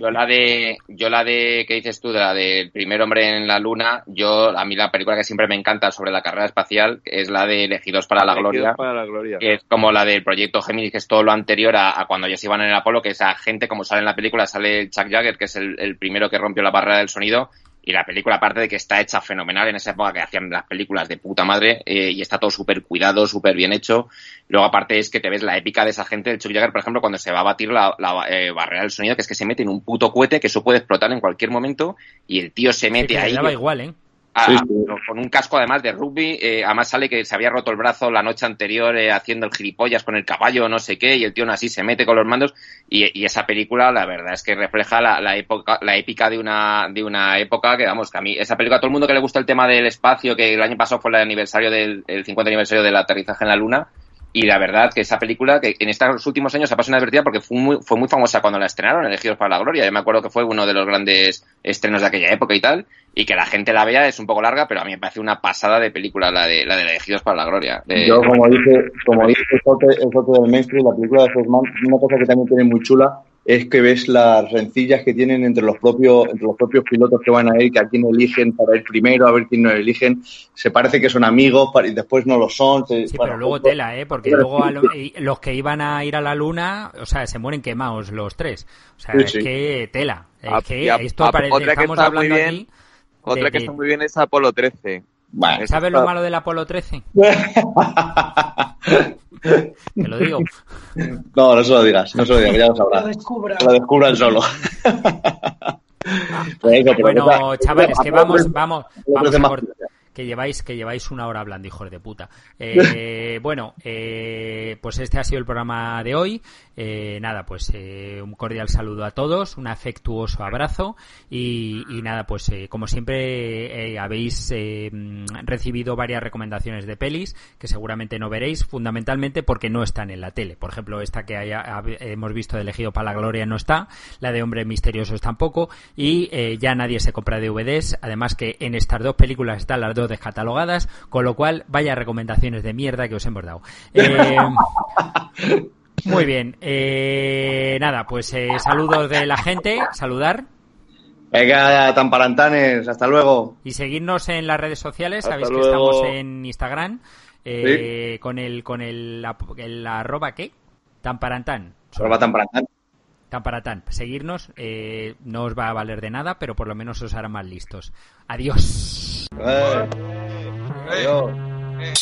Yo la de, yo la de, ¿qué dices tú? De la del primer hombre en la luna, yo, a mí la película que siempre me encanta sobre la carrera espacial es la de Elegidos para la Elegidos Gloria. Para la gloria. que es como la del proyecto Géminis, que es todo lo anterior a, a cuando ellos iban en el Apolo, que esa gente, como sale en la película, sale Chuck Jagger, que es el, el primero que rompió la barrera del sonido, y la película, aparte de que está hecha fenomenal en esa época que hacían las películas de puta madre, eh, y está todo súper cuidado, súper bien hecho. Luego, aparte, es que te ves la épica de esa gente, el Chuck Jagger, por ejemplo, cuando se va a batir la, la, eh, barrera del sonido, que es que se mete en un puto cohete que eso puede explotar en cualquier momento, y el tío se mete que ahí. daba igual ¿eh? A- Sí, sí. con un casco además de rugby, eh, además sale que se había roto el brazo la noche anterior eh, haciendo el gilipollas con el caballo, no sé qué, y el tío así se mete con los mandos, y, y esa película la verdad es que refleja la, la época, la épica de una, de una época que vamos, que a mí, esa película, a todo el mundo que le gusta el tema del espacio, que el año pasado fue el aniversario del el 50 aniversario del aterrizaje en la luna, y la verdad que esa película, que en estos últimos años ha pasado inadvertida porque fue muy, fue muy famosa cuando la estrenaron, Elegidos para la Gloria. Yo me acuerdo que fue uno de los grandes estrenos de aquella época y tal. Y que la gente la vea es un poco larga, pero a mí me parece una pasada de película la de, la de Elegidos para la Gloria. De- Yo, como dice, como dice el Sote del mainstream, la película de Fesman, una cosa que también tiene muy chula es que ves las rencillas que tienen entre los propios entre los propios pilotos que van a ir, que a quién eligen para ir primero, a ver quién no eligen. Se parece que son amigos para- y después no lo son. se- Sí, pero luego pues, tela, ¿eh? Porque luego a lo- los que iban a ir a la luna, o sea, se mueren quemados los tres. O sea, Sí, es sí. que tela. Es Ah, que a- esto a- parece otra que estamos está muy hablando bien, aquí. Otra de- que está muy bien es Apolo 13. bueno, ¿Sabes lo malo del Apolo 13? Te lo digo. no, no se lo digas, no se lo digas, ya lo Lo sabrás. descubra. Que lo descubran solo. Pues Bueno, esa- chavales, que vamos, 13 vamos, vamos 13 a más cort- fuerte. Que lleváis que lleváis una hora hablando, hijos de puta. Eh, bueno, eh, pues este ha sido el programa de hoy. Eh, nada, pues eh, un cordial saludo a todos, un afectuoso abrazo y, y nada, pues eh, como siempre eh, habéis mm, recibido varias recomendaciones de pelis que seguramente no veréis, fundamentalmente porque no están en la tele. Por ejemplo, esta que haya- hemos visto de Elegido para la Gloria no está, la de Hombres Misteriosos tampoco y ya nadie se compra DVDs, además que en estas dos películas están las dos descatalogadas, con lo cual vaya recomendaciones de mierda que os hemos dado. Eh, muy bien, eh, nada, pues eh, saludos de la gente, saludar Venga, tan parantanes, hasta luego. y seguirnos en las redes sociales. Hasta Sabéis que luego. estamos en Instagram eh, con el con el, el arroba qué tan parantan. Arroba tan parantan. Tan. Seguirnos eh, no os va a valer de nada, pero por lo menos os hará más listos. Adiós. Eh, adiós. Eh.